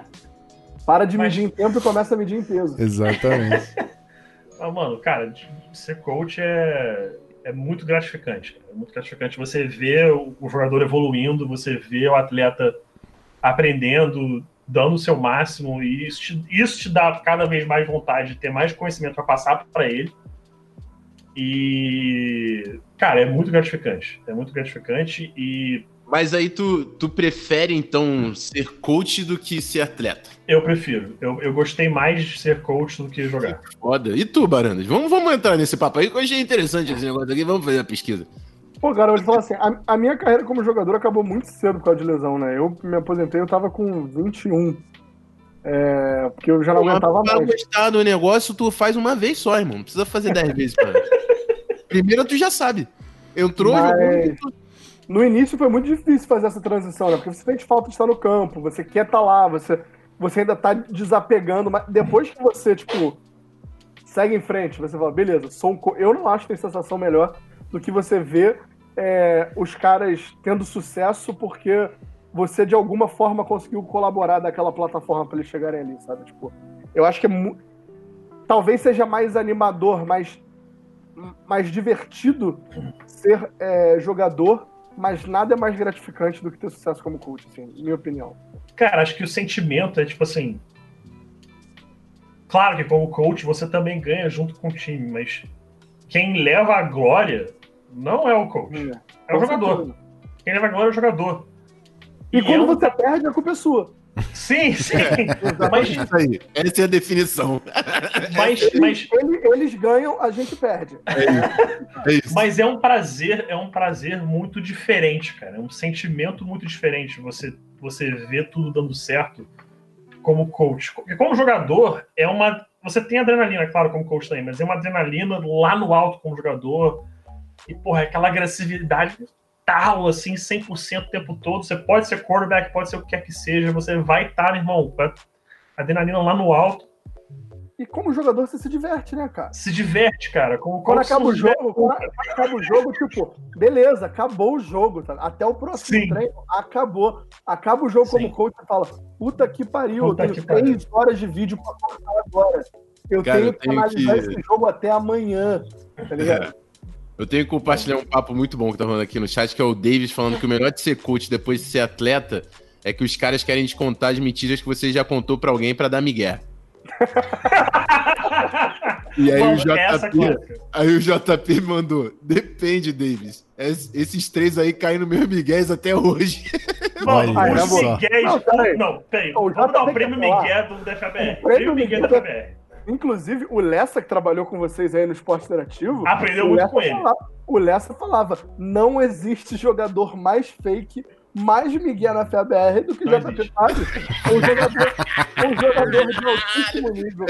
Para de medir Mas... em tempo e começa a medir em peso. Exatamente. *laughs* Mas, mano, cara, ser coach é, é muito gratificante. É muito gratificante você ver o, o jogador evoluindo, você ver o atleta aprendendo, dando o seu máximo, e isso te, isso te dá cada vez mais vontade de ter mais conhecimento para passar para ele. E, cara, é muito gratificante. É muito gratificante e mas aí tu, tu prefere, então, ser coach do que ser atleta? Eu prefiro. Eu, eu gostei mais de ser coach do que jogar. Que foda. E tu, Barandas? Vamos, vamos entrar nesse papo aí, que eu achei interessante esse negócio aqui. Vamos fazer a pesquisa. Pô, cara, eu vou falar assim, a, a, minha carreira como jogador acabou muito cedo por causa de lesão, né? Eu me aposentei, eu tava com 21. É, porque eu já não Pô, aguentava mais. gostar do negócio, tu faz uma vez só, irmão. Não precisa fazer 10 *laughs* vezes, cara. Primeiro tu já sabe. Entrou, mas... jogou, no início foi muito difícil fazer essa transição, né? Porque você sente falta de estar no campo, você quer estar lá, você, você ainda tá desapegando, mas depois que você, tipo, segue em frente, você fala, beleza, sou um eu não acho que tem sensação melhor do que você ver é, os caras tendo sucesso porque você de alguma forma conseguiu colaborar daquela plataforma para eles chegarem ali, sabe? Tipo, eu acho que é talvez seja mais animador, mais, mais divertido ser é, jogador mas nada é mais gratificante do que ter sucesso como coach, assim, minha opinião. Cara, acho que o sentimento é tipo assim. Claro que como coach você também ganha junto com o time, mas quem leva a glória não é o coach, é, é o jogador. Certeza. Quem leva a glória é o jogador. E, e quando você perde, a culpa é sua. Sim, *laughs* sim. É, mas, isso aí. Essa é a definição. Mas, *laughs* mas... Eles, eles ganham, a gente perde. É é isso. Mas é um prazer, é um prazer muito diferente, cara. É um sentimento muito diferente. Você, você vê tudo dando certo como coach. Porque como jogador, é uma. Você tem adrenalina, claro, como coach também, mas é uma adrenalina lá no alto como jogador. E, porra, aquela agressividade tal, assim, 100% o tempo todo. Você pode ser quarterback, pode ser o que quer que seja, você vai estar, irmão, adrenalina lá no alto. E como jogador você se diverte, né, cara? Se diverte, cara. Como, quando acaba o jogo, quando acaba o jogo, tipo, beleza, acabou o jogo, tá? Até o próximo Sim. treino, acabou. Acaba o jogo Sim. como coach e fala, puta que pariu, puta eu tenho três horas de vídeo pra cortar agora. Eu cara, tenho que analisar que... esse jogo até amanhã, tá ligado? Eu tenho que compartilhar um papo muito bom que tá falando aqui no chat, que é o Davis falando que o melhor de ser coach depois de ser atleta é que os caras querem te contar as mentiras que você já contou para alguém para dar migué. e aí o JP, aí o JP mandou, depende, Davis. esses três aí caem no meu miguéis até hoje. *laughs* Mano, Olha, os miguéis... Não. Não, peraí. Vamos dar o prêmio Miguel do DFBR. O prêmio Miguel do DFBR. Inclusive, o Lessa, que trabalhou com vocês aí no esporte interativo. Aprendeu muito com ele. Falava, o Lessa falava: não existe jogador mais fake, mais Miguel na FABR do que não JP Tade. Um jogador, um jogador de altíssimo nível.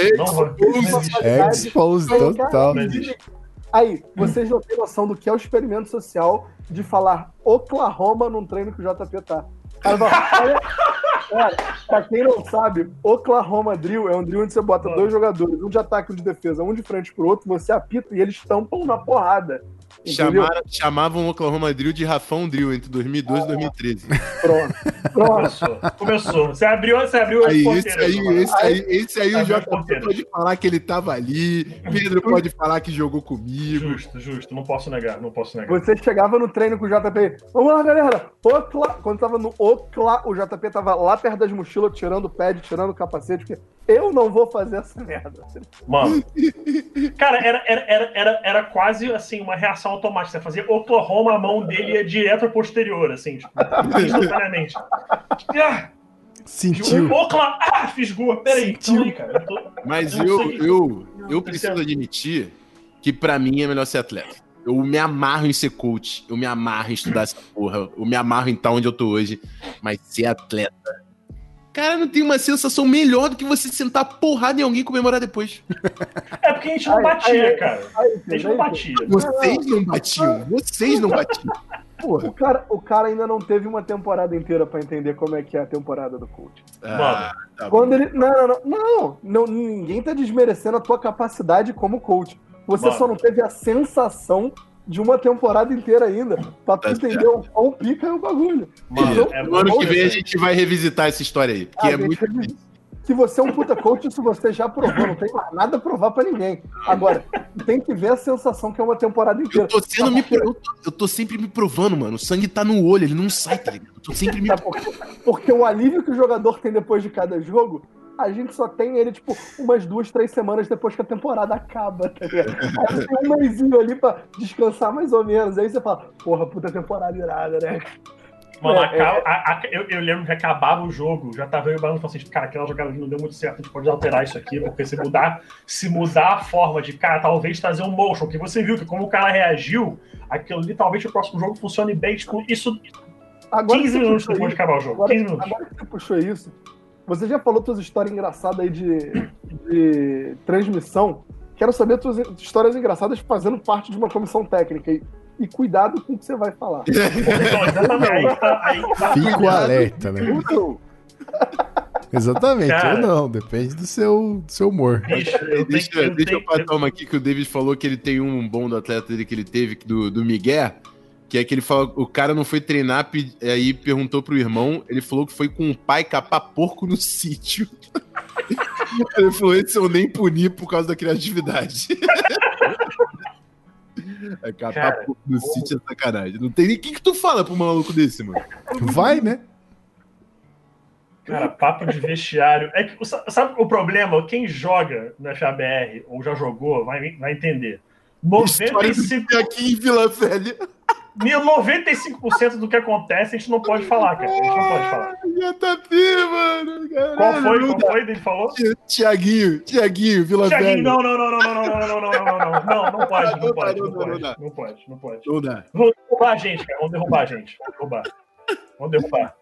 Expose total. Aí, vocês não têm noção do que é o experimento social de falar Oklahoma num treino que o JP tá. Cara, pra quem não sabe, Oklahoma Drill é um drill onde você bota dois jogadores, um de ataque e um de defesa, um de frente pro outro, você apita e eles tampam na porrada. Chamaram, chamavam o Oklahoma Drill de Rafão Drill entre 2012 e 2013. Pronto. Pronto. Começou. Começou. Você abriu, você abriu as Aí, esse aí, esse aí, esse aí o as JP porteiras. pode falar que ele tava ali, Pedro pode falar que jogou comigo. Justo, justo. Não posso negar, não posso negar. Você chegava no treino com o JP. Vamos lá, galera. Ocla... Quando tava no Ocla, o JP tava lá perto das mochilas, tirando o pad, tirando o capacete, porque eu não vou fazer essa merda. Mano. Cara, era, era, era, era, era quase assim, uma reação automática. Você fazia Oklahoma, a mão dele ia direto ao posterior, assim, tipo, *laughs* instantaneamente. Ah, Sentiu. Oklahoma, ah, fisgou. Peraí, Sentiu. aí, cara. Eu tô... Mas Eu eu, eu, eu Não, preciso admitir que pra mim é melhor ser atleta. Eu me amarro em ser coach, eu me amarro em estudar essa porra, eu me amarro em estar onde eu tô hoje, mas ser atleta. Cara, não tem uma sensação melhor do que você sentar porrada em alguém e comemorar depois. É porque a gente não Ai, batia, ai, cara. Aí, A gente não batia. Vocês não batiam, vocês não batiam. Porra. O cara, o cara ainda não teve uma temporada inteira pra entender como é que é a temporada do coach. Ah, tá bom. Quando ele. Não, não, não, não, não. Ninguém tá desmerecendo a tua capacidade como coach. Você Mano. só não teve a sensação de uma temporada inteira ainda. Pra tu Tá entender o quão pica é o bagulho. Mano, Então, é No ano que vem a gente vai revisitar essa história aí, que a é muito Que você é um puta coach, isso você já provou. Não tem mais nada a provar pra ninguém. Agora, tem que ver a sensação que é uma temporada inteira. Eu tô sendo me, eu, tô, eu tô sempre me provando, mano. O sangue tá no olho, ele não sai, tá ligado? Eu tô sempre me Sabe por quê? Porque o alívio que o jogador tem depois de cada jogo, a gente só tem ele, tipo, umas duas, três semanas depois que a temporada acaba, tá ligado? *laughs* Aí tem um mêsinho ali pra descansar mais ou menos. Aí você fala, porra, puta temporada irada, né? Mano, É, acaba- a- a- eu, eu lembro que acabava o jogo, já tava eu e o Barão falando assim, cara, aquela jogada ali não deu muito certo, a gente pode alterar isso aqui, porque se mudar, se mudar a forma de, cara, talvez trazer um motion, que você viu que como o cara reagiu, aquilo ali talvez o próximo jogo funcione bem, tipo, isso Agora 15 que você minutos depois de acabar o jogo, Agora, 15 minutos. agora que você puxou isso, você já falou suas histórias engraçadas aí de, de transmissão. Quero saber suas histórias engraçadas fazendo parte de uma comissão técnica. E, e cuidado com o que você vai falar. *laughs* Tá, tá. Fico alerta, né? Não. Exatamente, Cara. ou não, depende do seu, do seu humor. Bicho, eu tenho deixa, que- eu eu tenho- patar uma aqui que o David falou que ele tem um bom do atleta dele que ele teve, do, do Miguel, que é que ele falou, o cara não foi treinar, pe- aí perguntou pro irmão, ele falou que foi com o pai capar porco no *laughs* sítio. ele falou, esse eu nem puni por causa da criatividade. *laughs* É capar Cara, porco no sítio é sacanagem. Não tem nem o que, que tu fala pro maluco desse, mano. Vai, né? Cara, papo de vestiário. É que, sa- sabe o problema? Quem joga no FABR ou já jogou vai, vai entender. História do 95, que aqui em Vila Velha. 95% do que acontece a gente não pode falar, cara. A gente não pode falar. JP, mano. Caralho, Qual foi? Qual foi? Ele falou? Tiaguinho, Tiaguinho, Vila Thiaguinho, Velha. não, não, não, não, não, não, não, não, não, não, não, não, não, não pode, não pode, não Não dá, não pode, não pode, não pode. Não dá. Vão derrubar a gente, cara, vão derrubar a gente, vão derrubar. Vão derrubar.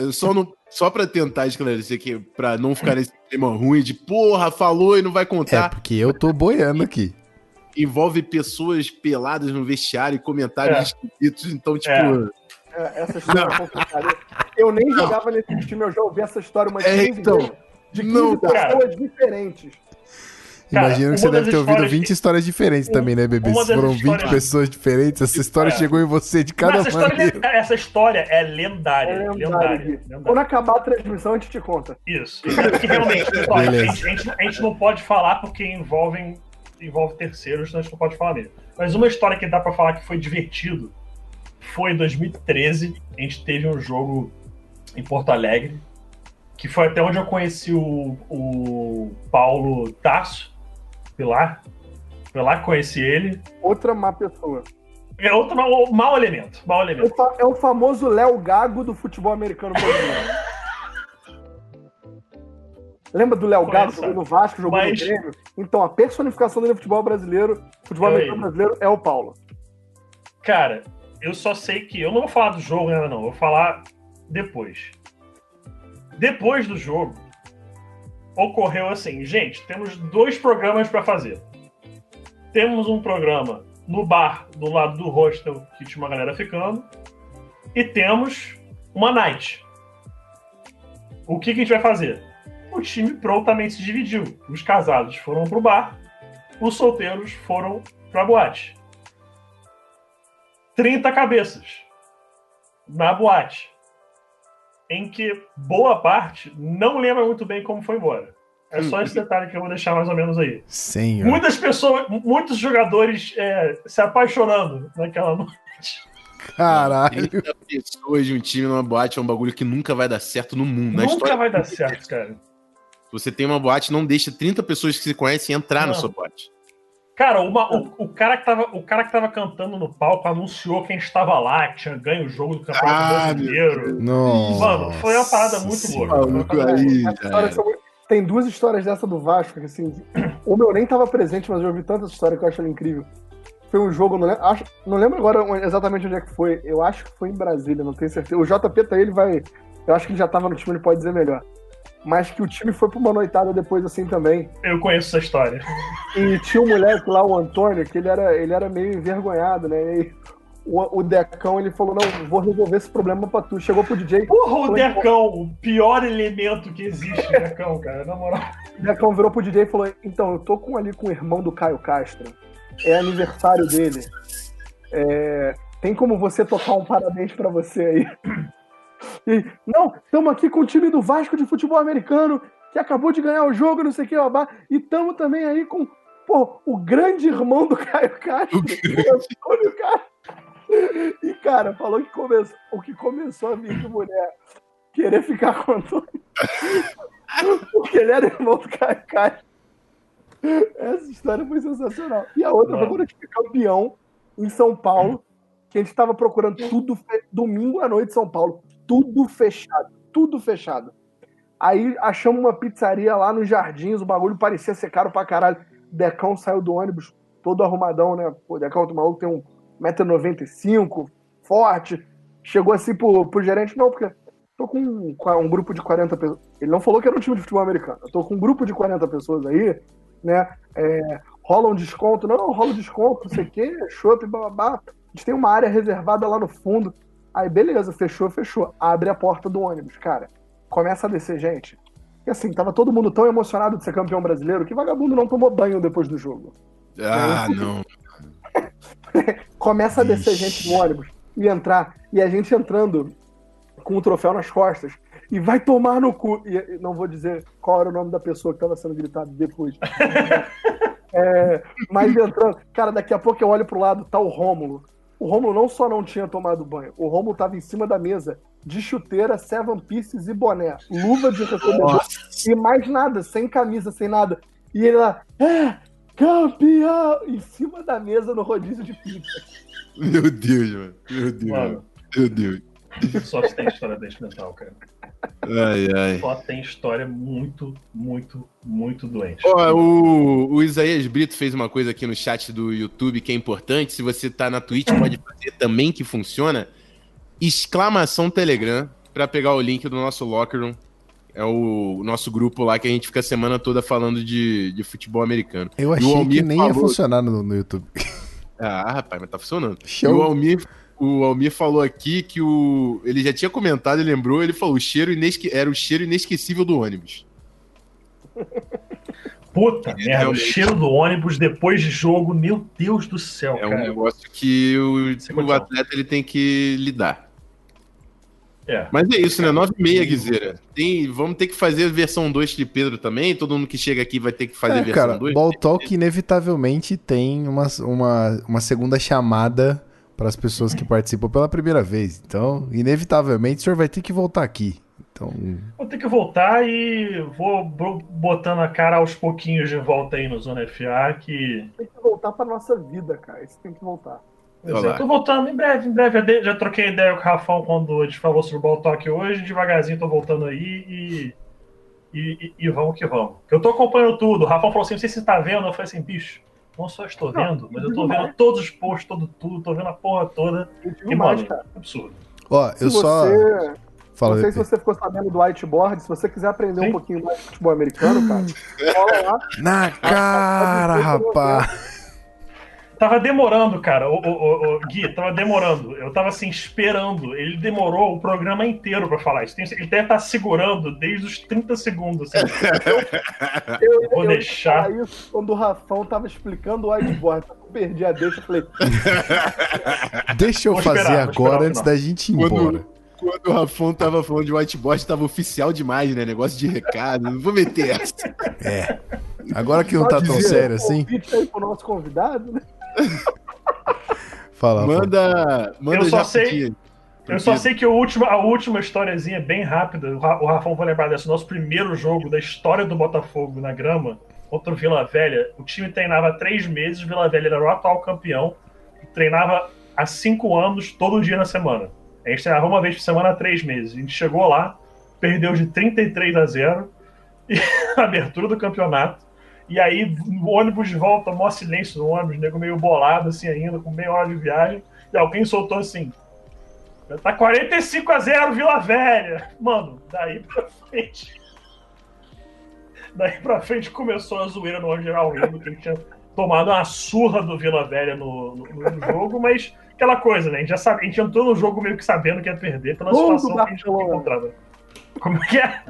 Eu só, não, só pra tentar esclarecer que pra não ficar nesse clima ruim de porra, falou e não vai É, contar, porque eu tô boiando aqui. Envolve pessoas peladas no vestiário e comentários É. esquisitos, então, tipo. É. É, essa história é complicada. Eu nem jogava nesse time, eu já ouvi essa história umas É, 15 então. vezes. De 15 Não, pessoas diferentes. Cara, Imagino que você deve ter ouvido histórias 20 que- histórias diferentes Um- também, né, bebê? Se foram 20 histórias- pessoas diferentes, essa história É. chegou em você de cada essa história, maneira. essa história é lendária, É lendária, lendária. Quando acabar a transmissão, a gente te conta. Isso. É porque realmente, a, gente, a gente- a gente não pode falar porque envolvem, envolve terceiros, então a gente não pode falar mesmo. Mas uma história que dá pra falar que foi divertido foi em 2013. A gente teve um jogo em Porto Alegre, que foi até onde eu conheci o, o Paulo Tasso, Pilar. Foi lá que conheci ele. Outra má pessoa. É outro mau, mau elemento. Mau É o, elemento. fa- é o famoso Léo Gago do futebol americano brasileiro. *laughs* Lembra do Léo Conheço. jogou no Vasco, jogou Mas- no Grêmio? Então, a personificação dele no futebol brasileiro, futebol americano brasileiro, é o Paulo. Cara, eu só sei que. Eu não vou falar do jogo ainda, não. Eu vou falar depois. Depois do jogo, ocorreu assim: gente, temos dois programas para fazer. Temos um programa no bar do lado do hostel, que tinha uma galera ficando, e temos uma night. o que, que a gente vai fazer? O time prontamente se dividiu. Os casados foram pro bar, os solteiros foram pra boate. 30 cabeças na boate. Em que boa parte não lembra muito bem como foi embora. É só esse detalhe que eu vou deixar mais ou menos aí. Senhor. Muitas pessoas, muitos jogadores é, se apaixonando naquela *laughs* noite. Caralho. 30 pessoas de um time numa boate é um bagulho que nunca vai dar certo no mundo. Nunca vai dar certo, cara. Se você tem uma boate, não deixa 30 pessoas que se conhecem entrar na Não. sua boate. Cara, uma- o, o cara que tava, o cara que tava cantando no palco anunciou quem estava lá, que tinha ganho o jogo do Campeonato Ah, Brasileiro. Nossa. Mano, foi uma parada muito louca. Maluco aí, Tem duas histórias dessa do Vasco, que assim, uma eu nem tava presente, mas eu ouvi tanta história que eu acho ela incrível. Foi um jogo, não lembro, acho, não lembro agora exatamente onde é que foi. Eu acho que foi em Brasília, não tenho certeza. O JP tá aí, ele vai. Eu acho que ele já tava no time, ele pode dizer melhor. Mas que o time foi pra uma noitada depois assim também. Eu conheço essa história. E tinha um moleque lá, o Antônio, que ele era, ele era meio envergonhado, né? E o, o Decão, ele falou, não, vou resolver esse problema pra tu. Chegou pro DJ, Porra, o Decão, o pior elemento que existe, *laughs* Decão, cara, na moral. O Decão virou pro DJ e falou: Então, eu tô com, ali com o irmão do Caio Castro. É aniversário dele. É, tem como você tocar um parabéns pra você aí? E, não, estamos aqui com o time do Vasco de futebol americano, que acabou de ganhar o jogo, não sei o que, babá. E estamos também aí com pô, o grande irmão do Caio Castro, o Antônio Castro. E, cara, falou que começou, o que começou a vir de mulher querer ficar com o Antônio. Porque ele era irmão do Caio Castro. Essa história foi sensacional. E a outra foi quando a gente foi campeão em São Paulo, que a gente estava procurando tudo, domingo à noite em São Paulo, tudo fechado, tudo fechado. Aí achamos uma pizzaria lá nos jardins, o bagulho parecia ser caro pra caralho. Decão saiu do ônibus todo arrumadão, né? Pô, Decão, o maluco tem um 1,95m, forte. Chegou assim pro, pro gerente, não, porque tô com um, um grupo de 40 pessoas. Ele não falou que era um time de futebol americano. Eu tô com um grupo de 40 pessoas aí, né? É, rola um desconto. Não, rola um desconto, não sei o quê, chopp, bababá. A gente tem uma área reservada lá no fundo. Aí, beleza, fechou, fechou. Abre a porta do ônibus, cara. Começa a descer gente. E assim, tava todo mundo tão emocionado de ser campeão brasileiro que vagabundo não tomou banho depois do jogo. Ah, não. *laughs* Começa a descer Ixi. gente no ônibus e entrar. E a gente entrando com o troféu nas costas. E vai tomar no cu. E não vou dizer qual era o nome da pessoa que estava sendo gritado depois. *laughs* É, mas entrando. Cara, daqui a pouco eu olho pro lado, tá o Rômulo. O Rômulo não só não tinha tomado banho, o Rômulo tava em cima da mesa de chuteira, seven pieces e boné. Luva de recomendador e mais nada, sem camisa, sem nada. E ele lá, é, campeão! Em cima da mesa no rodízio de pizza. Meu Deus, mano. Meu Deus. Mano, Meu Deus. só tem história desse mental, cara. Ai, ai. Só tem história muito, muito, muito doente. Ó, o, o Isaías Brito fez uma coisa aqui no chat do YouTube que é importante. Se você tá na Twitch, pode fazer também que funciona. Exclamação Telegram pra pegar o link do nosso Locker Room. É o nosso grupo lá que a gente fica a semana toda falando de, de futebol americano. Eu o achei que nem ia falou- funcionar no, no YouTube. Ah, rapaz, mas tá funcionando. E o Show. Almir, o Almir falou aqui que o. Ele já tinha comentado e lembrou, ele falou: o cheiro inesque... era o cheiro inesquecível do ônibus. Puta merda, o realmente. cheiro do ônibus depois de jogo, meu Deus do céu, É um cara. negócio que o, o atleta ele tem que lidar. É. Mas é isso, né? 9 e meia, Guizeira. Tem, vamos ter que fazer a versão 2 de Pedro também. Todo mundo que chega aqui vai ter que fazer a É, versão cara, 2. Ball Talk inevitavelmente tem uma, uma, uma segunda chamada para as pessoas que participam pela primeira vez. Então, inevitavelmente, o senhor vai ter que voltar aqui. Então, Vou ter que voltar e vou botando a cara aos pouquinhos de volta aí no Zona FA, que. Tem que voltar pra nossa vida, cara. Isso tem que voltar. Olha é, tô voltando em breve, em breve. Eu Já troquei ideia com o Rafão quando a gente falou sobre o Talk hoje. Devagarzinho tô voltando aí e. E, e- e vamos que vamos. Eu tô acompanhando tudo. O Rafão falou assim: não sei se você tá vendo. Eu falei assim, bicho, não só estou Não, vendo, mas eu tô vendo mais. todos os posts, todo tudo, tô vendo a porra toda. E, mais, mano, cara. absurdo. ó, Se eu só. você, Fala, não sei se você ficou sabendo do whiteboard, se você quiser aprender Sim. um pouquinho mais de futebol americano, cara, cola *laughs* lá. Na cara, rapaz! Tava demorando, cara. O, o, o, o, Gui, tava demorando. Eu tava assim, esperando. Ele demorou o programa inteiro pra falar isso. Ele deve estar tá segurando desde os 30 segundos. Assim. Eu, *laughs* eu, vou eu deixar. Isso quando o Rafão tava explicando o whiteboard. Eu perdi a deixa, eu falei. *laughs* Deixa eu vou fazer esperar, agora antes da gente ir embora. Quando, quando o Rafão tava falando de whiteboard, tava oficial demais, né? Negócio de recado. Não vou meter essa. É. Agora que não tá tão sério assim. aí pro nosso convidado, né? *laughs* Fala, manda, manda eu só sei, eu só sei que a última, a última historiazinha bem rápida, o Rafão vai lembrar dessa, nosso primeiro jogo da história do Botafogo na grama contra o Vila Velha. O time treinava há três meses, o Vila Velha era o atual campeão, treinava há cinco anos, todo dia na semana. A gente treinava uma vez por semana há três meses. A gente chegou lá, perdeu de 33 a 0 *laughs* e a abertura do campeonato. E aí, o ônibus de volta, maior silêncio no ônibus, nego meio bolado assim ainda, com meia hora de viagem. E alguém soltou assim: Tá 45 a 0 Vila Velha. Mano, daí pra frente. Daí pra frente começou a zoeira no geral rindo, que ele tinha tomado uma surra do Vila Velha no, no, no, jogo, mas aquela coisa, né? A gente já sabe, a gente entrou no jogo meio que sabendo que ia perder pela Gol situação que a gente encontrava. Como é que é?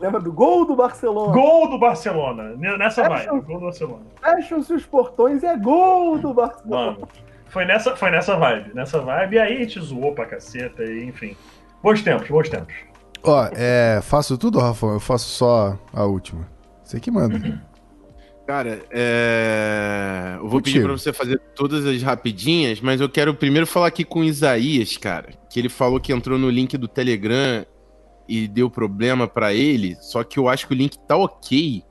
Lembra do gol do Barcelona? Gol do Barcelona. Nessa vai. Gol do Barcelona. Fecham-se os portões, é gol do Barcelona. Mano, foi nessa, foi nessa vibe. Nessa vibe, e aí a gente zoou pra caceta, e, enfim. Bons tempos, bons tempos. Ó, é, faço tudo, Rafa? Eu faço só a última. Você que manda. Cara, é... eu vou pedir pra você fazer todas as rapidinhas, mas eu quero primeiro falar aqui com o Isaías, cara, que ele falou que entrou no link do Telegram e deu problema para ele, só que eu acho que o link tá ok.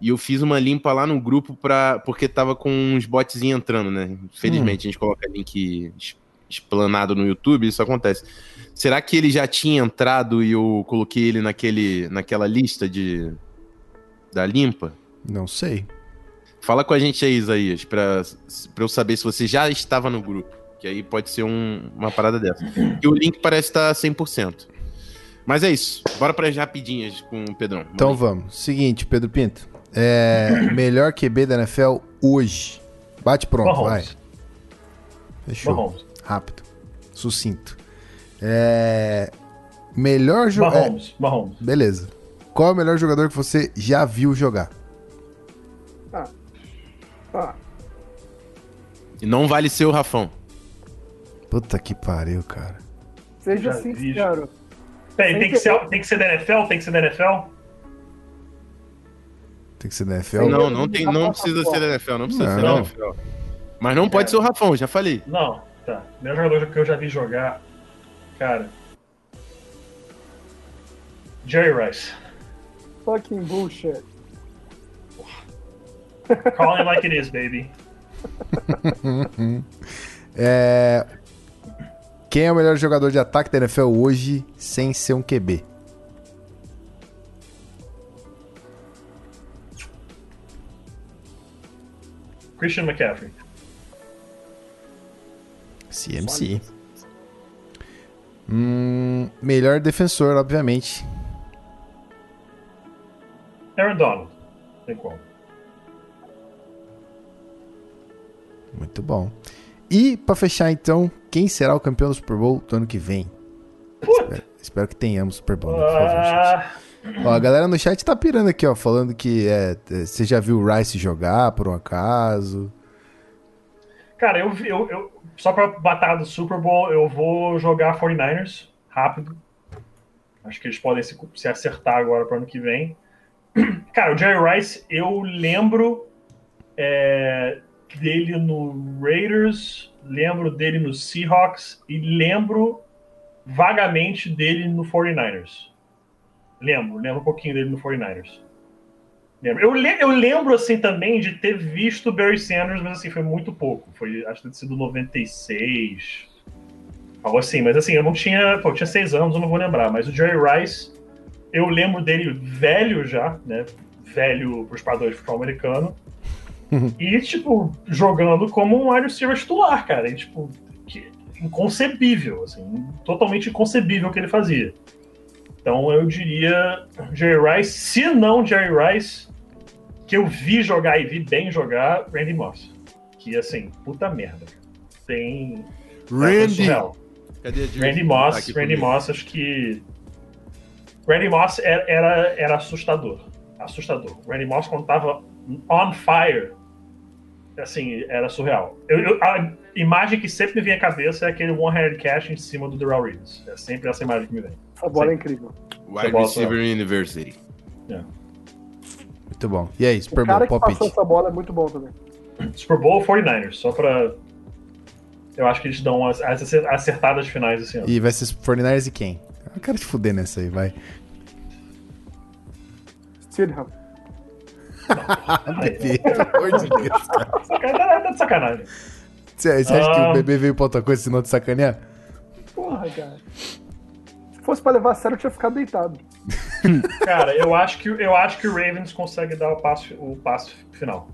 E eu fiz uma limpa lá no grupo pra, porque tava com uns bots entrando, né? Infelizmente, hum. a gente coloca link explanado no YouTube, isso acontece. Será que ele já tinha entrado e eu coloquei ele naquele, naquela lista de da limpa? Não sei. Fala com a gente aí, Isaías, pra, pra eu saber se você já estava no grupo. Que aí pode ser um, uma parada dessa. E o link parece estar 100%. Mas é isso. Bora para as rapidinhas com o Pedrão. Então vamos. Seguinte, Pedro Pinto. É, *coughs* melhor QB da NFL hoje. Bate pronto, Mahomes. vai. Fechou. Mahomes. Rápido. Sucinto. É, melhor jogador. Mahomes. É... Mahomes. Beleza. Qual é o melhor jogador que você já viu jogar? Ah. Ah. E não vale ser o Rafão. Puta que pariu, cara. Seja sincero. Tem, tem, que ser, tem que ser da NFL? Tem que ser da NFL? Tem que ser da NFL? Não, não, tem, não precisa ser da NFL, não precisa ser da NFL. Mas não pode é. ser o Rafão, já falei. Não, tá. Meu jogador que eu já vi jogar, cara. Jerry Rice. Fucking bullshit. Call it like it is, baby. *laughs* é, quem é o melhor jogador de ataque da NFL hoje sem ser um QB? Christian McCaffrey. CMC. Hum, melhor defensor, obviamente. Aaron Donald. Tem como. Muito bom. E para fechar então, quem será o campeão do Super Bowl do ano que vem? Espero, espero, que tenhamos Super Bowl, né, por favor, ah. Ó, a galera no chat tá pirando aqui, ó, falando que é, é, você já viu o Rice jogar, por um acaso. Cara, eu, eu, eu só pra batalha do Super Bowl, eu vou jogar 49ers rápido. Acho que eles podem se, se acertar agora para ano que vem. *clears throat* Cara, o Jerry Rice, eu lembro é, dele no Raiders, lembro dele no Seahawks e lembro vagamente dele no 49ers. Lembro, lembro um pouquinho dele no 49ers. Lembro. Eu, le eu lembro assim também de ter visto Barry Sanders, mas assim, foi muito pouco. Foi, acho que ter sido 96. Algo assim, mas assim, eu não tinha. Pô, eu tinha seis anos, eu não vou lembrar. Mas o Jerry Rice, eu lembro dele velho já, né? Velho para os padrões de futebol americano. E, tipo, jogando como um wide receiver titular, cara. E, tipo, inconcebível, assim, totalmente inconcebível o que ele fazia. Então eu diria Jerry Rice, se não Jerry Rice, que eu vi jogar e vi bem jogar, Randy Moss. que, assim, puta merda. Tem. Randy. Cadê a? Randy Moss, Tá aqui Randy comigo. Moss, acho que. Randy Moss era, era, era assustador. Assustador. Randy Moss, quando tava on fire, assim, era surreal. Eu- eu- a imagem que sempre me vem à cabeça é aquele one-handed catch em cima do Darrell Reeves. É sempre essa imagem que me vem. Essa bola é incrível. Wide Bola Receiver University. Muito bom. E aí, O Super cara Bowl que palpite. essa bola é muito bom também. *clears throat* Super Bowl 49ers, só pra. Eu acho que eles dão as, as acertadas finais esse ano. E vai ser 49ers e quem? Eu quero te fuder nessa aí, vai. Stidham. Bebê, pelo amor de Deus. Sacanagem, tá de sacanagem. Você você acha que Ah. o bebê veio pra outra coisa senão te sacanear? Porra, cara. Se fosse pra levar a sério, eu tinha ficado deitado. *laughs* Cara, eu acho que, eu acho que o Ravens consegue dar o passo, o passo final.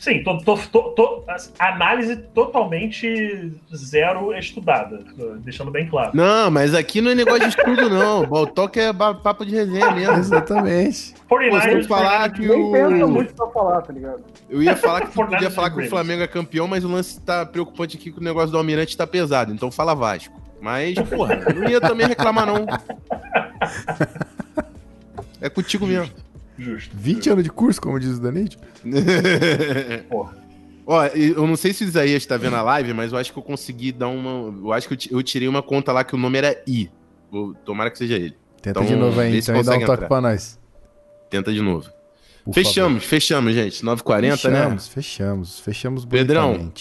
Sim, tô, tô, tô, tô- análise totalmente zero estudada, deixando bem claro. Não, mas aqui não é negócio de estudo, não. Baltoque é papo de resenha mesmo. Exatamente. 49ers, Você falar que Nem o. muito pra falar, tá ligado? Eu ia falar que podia falar que o. Flamengo é campeão, mas o lance tá preocupante aqui que o negócio do Almirante tá pesado. Então fala Vasco. Mas, porra, não ia também reclamar, não. É contigo mesmo. Justo. 20 anos de curso, como diz o Danite. *laughs* Porra. Ó, eu não sei se o Isaías tá vendo a live, mas eu acho que eu consegui dar uma. Eu acho que eu ti- eu tirei uma conta lá que o nome era I. Tomara que seja ele. Tenta Então, de novo aí, então, e dá um consegue toque entrar. pra nós. Tenta de novo. por fechamos, fechamos, gente. 9h40, favor. né? Fechamos, fechamos. Fechamos Pedrão.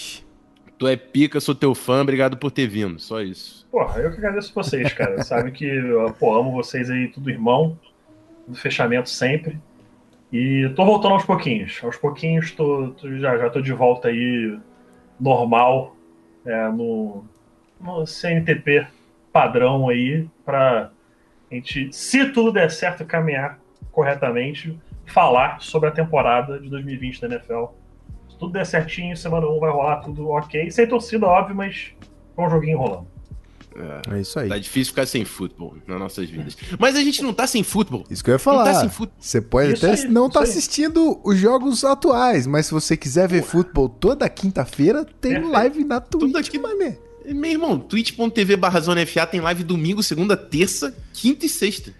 Tu é pica, sou teu fã, obrigado por ter vindo. Só isso. Porra, eu que agradeço vocês, cara. Sabe que eu pô, amo vocês aí, tudo irmão. No fechamento sempre. E tô voltando aos pouquinhos. Aos pouquinhos tô, tô- já, já tô de volta aí normal é, no, no CNTP padrão aí pra gente, se tudo der certo, caminhar corretamente, falar sobre a temporada de 2020 da NFL. Se tudo der certinho, semana 1 vai rolar tudo ok. Sem torcida, óbvio, mas com um joguinho rolando. É isso aí. Tá difícil ficar sem futebol nas nossas vidas. Mas a gente não tá sem futebol. Isso que eu ia Não tá falar. sem futebol. Você pode Isso até aí, não aí. assistindo os jogos atuais, mas se você quiser ver futebol toda quinta-feira, tem Perfeito. live na Tudo Twitch, aqui- mané. Meu irmão, twitch.tv barra Zona FA tem live domingo, segunda, terça, quinta e sexta.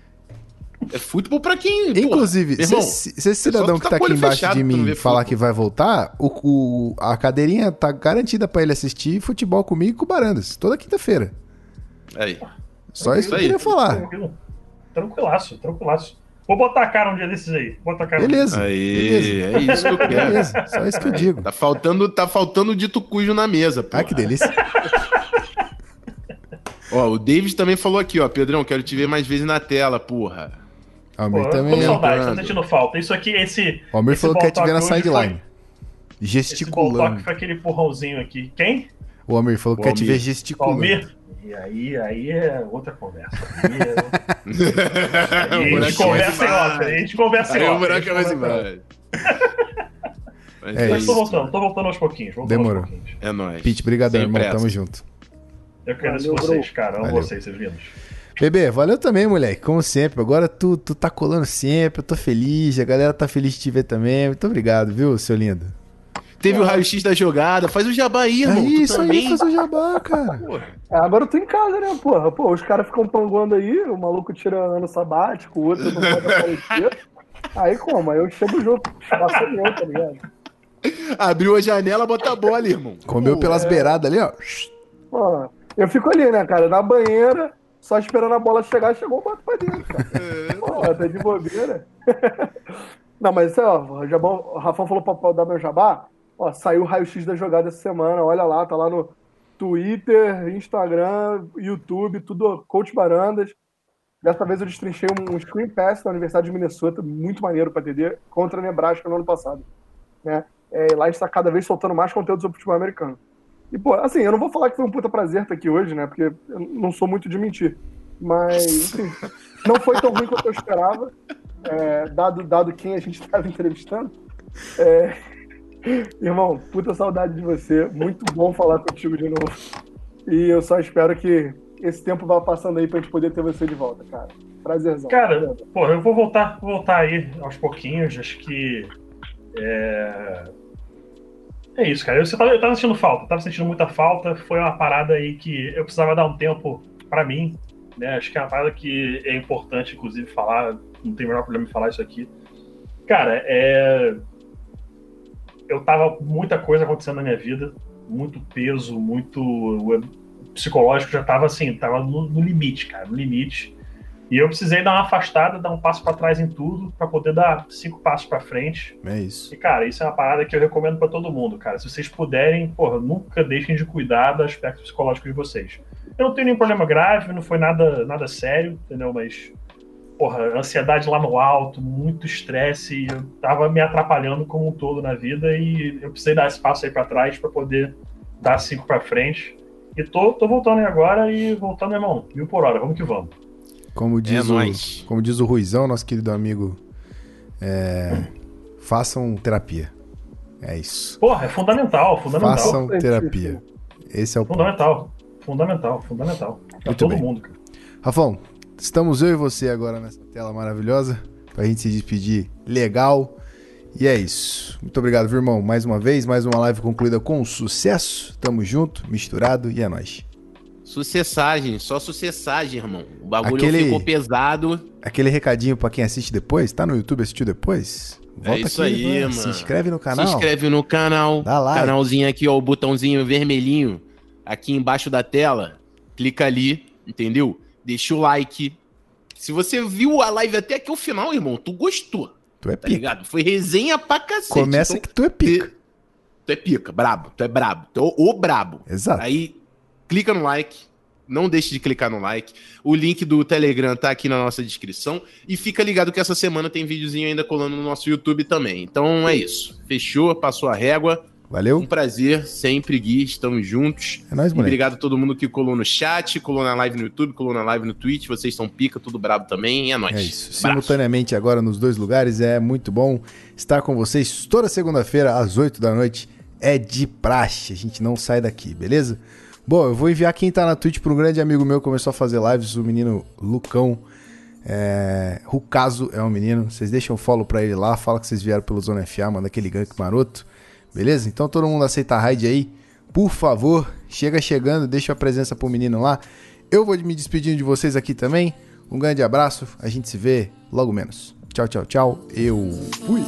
É futebol pra quem. porra. Inclusive, meu se se esse cidadão tu que tá tá aqui embaixo de mim falar futebol. que vai voltar, o, o- a cadeirinha tá garantida pra ele assistir futebol comigo e com o Barandas, toda quinta-feira. Aí. Só isso que eu aí. queria falar. Tranquilo. Tranquilaço, tranquilaço. Vou botar a cara um dia desses aí. Vou botar a cara Beleza. Aí, Beleza. é isso que eu quero. Beleza, só isso que eu digo. Tá faltando, tá faltando o dito cujo na mesa, pô. Ah, que delícia. *laughs* Ó, o David também falou aqui, ó. Pedrão, quero te ver mais vezes na tela, porra. Almir Pô, também. Tô com saudade, lembrando. tá sentindo falta. Isso aqui, esse. O Almir esse falou que quer te ver na sideline. Esse Gesticulando. foi aquele empurrãozinho aqui. Quem? O Almir falou que quer te ver gesticulando. Almir? E aí, aí é outra conversa. Aí, é... Aí *laughs* a gente conversa em off. A gente conversa em Aí o off. buraco gente vai se conversa em off. embora. *laughs* Mas É isso. tô voltando, tô voltando aos pouquinhos. voltando Demorou. Aos pouquinhos. É nóis. Pete, brigadão, irmão. pressa. Tamo junto. Eu quero Valeu, vocês, bro. cara. Amo Valeu. vocês, seus lindos. Bebê, valeu também, moleque. Como sempre. Agora tu, tu tá colando sempre. Eu tô feliz. A galera tá feliz de te ver também. Muito obrigado, viu, seu lindo? Teve o raio-x da jogada. Faz o jabá aí, irmão. é isso aí, fazer o jabá, cara. *laughs* É, agora eu tô em casa, né, porra? Pô, os caras ficam panguando aí, o maluco tira ano sabático, o outro não pode aparecer. *laughs* Aí como? Aí eu espaço é meu, tá ligado? Abriu a janela, bota a bola, irmão. Comeu Pô, pelas é. beiradas ali, ó. Pô, eu fico ali, né, cara, na banheira, só esperando a bola chegar, chegou, eu boto pra dentro, cara. É, Pô, tá de bobeira. *laughs* Não, mas isso aí, ó, o, Jabão, o Rafão falou pra, pra dar meu jabá, ó, saiu o raio-x da jogada essa semana, olha lá, tá lá no Twitter, Instagram, YouTube, tudo Coach Barandas. Dessa vez eu destrinchei um, um screen pass na Universidade de Minnesota, muito maneiro pra entender, contra a Nebraska no ano passado. Né? É, lá a gente tá cada vez soltando mais conteúdo sobre futebol americano. E, pô, assim, eu não vou falar que foi um puta prazer estar aqui hoje, né? Porque eu não sou muito de mentir. Mas, enfim, *laughs* não foi tão ruim quanto eu esperava, é, dado, dado quem a gente estava *laughs* entrevistando. É, irmão, puta saudade de você. Muito bom falar contigo de novo. E eu só espero que esse tempo vá passando aí pra gente poder ter você de volta, cara. Prazerzão. Cara, pô, eu vou voltar, vou voltar aí aos pouquinhos. Acho que. é, É isso, cara. Eu, eu, tava, eu tava sentindo falta, tava sentindo muita falta. Foi uma parada aí que eu precisava dar um tempo para mim, né? Acho que é uma parada que é importante, inclusive, falar. Não tem o menor problema em falar isso aqui. Cara, é. Eu tava muita coisa acontecendo na minha vida, muito peso, muito. O psicológico já tava assim, tava no, no limite, cara, no limite. E eu precisei dar uma afastada, dar um passo para trás em tudo, para poder dar cinco passos para frente. É isso. E, cara, isso é uma parada que eu recomendo para todo mundo, cara. Se vocês puderem, porra, nunca deixem de cuidar do aspecto psicológico de vocês. Eu não tenho nenhum problema grave, não foi nada, nada sério, entendeu? Mas, porra, ansiedade lá no alto, muito estresse, eu tava me atrapalhando como um todo na vida e eu precisei dar esse passo aí para trás para poder dar cinco para frente. E tô, tô voltando aí agora e voltando, irmão, mil por hora, vamos que vamos. Como diz, É o, nóis. como diz o Ruizão, nosso querido amigo, é, façam terapia. É isso. Porra, é fundamental, fundamental. Façam terapia. Esse é o ponto. Fundamental, fundamental, fundamental. Pra Muito todo bem. mundo, cara. Rafão, estamos eu e você agora nessa tela maravilhosa pra gente se despedir legal. E é isso. Muito obrigado, viu, irmão. Mais uma vez, mais uma live concluída com sucesso. Tamo junto, misturado e é nóis. Sucessagem, só sucessagem, irmão. O bagulho Aquele- ficou pesado. Aquele recadinho pra quem assiste depois, tá no YouTube, assistiu depois? É isso aí, vai, mano. Se inscreve no canal. Se inscreve no canal. Dá like. Canalzinho aqui, ó, o botãozinho vermelhinho aqui embaixo da tela. Clica ali, entendeu? Deixa o like. Se você viu a live até aqui o final, irmão, tu gostou, Tu é tá pica. ligado? Foi resenha pra cacete. Começa Então, que tu é pica. Tu é pica, brabo, tu é brabo, tu é o, o brabo. Exato. Aí, clica no like, não deixe de clicar no like. O link do Telegram tá aqui na nossa descrição. E fica ligado que essa semana tem videozinho ainda colando no nosso YouTube também. Então é isso. Fechou, passou a régua. Um Valeu? prazer, sempre, Gui, estamos juntos. É nóis, moleque. obrigado a todo mundo que colou no chat, colou na live no YouTube, colou na live no Twitch. Vocês são pica, tudo brabo também. E é nóis. É isso. Simultaneamente agora nos dois lugares. É muito bom estar com vocês toda segunda-feira às 8 da noite. É de praxe. A gente não sai daqui, beleza? Bom, eu vou enviar quem tá na Twitch para um grande amigo meu que começou a fazer lives, o menino Lucão. É... Rucaso é um menino. Vocês deixam um follow pra ele lá. Fala que vocês vieram pelo Zona FA, manda aquele gank maroto beleza? Então todo mundo aceita a raid aí. Por favor, chega chegando, deixa a presença pro menino lá. Eu vou me despedindo de vocês aqui também. Um grande abraço, a gente se vê logo menos. Tchau, tchau, tchau. Eu fui.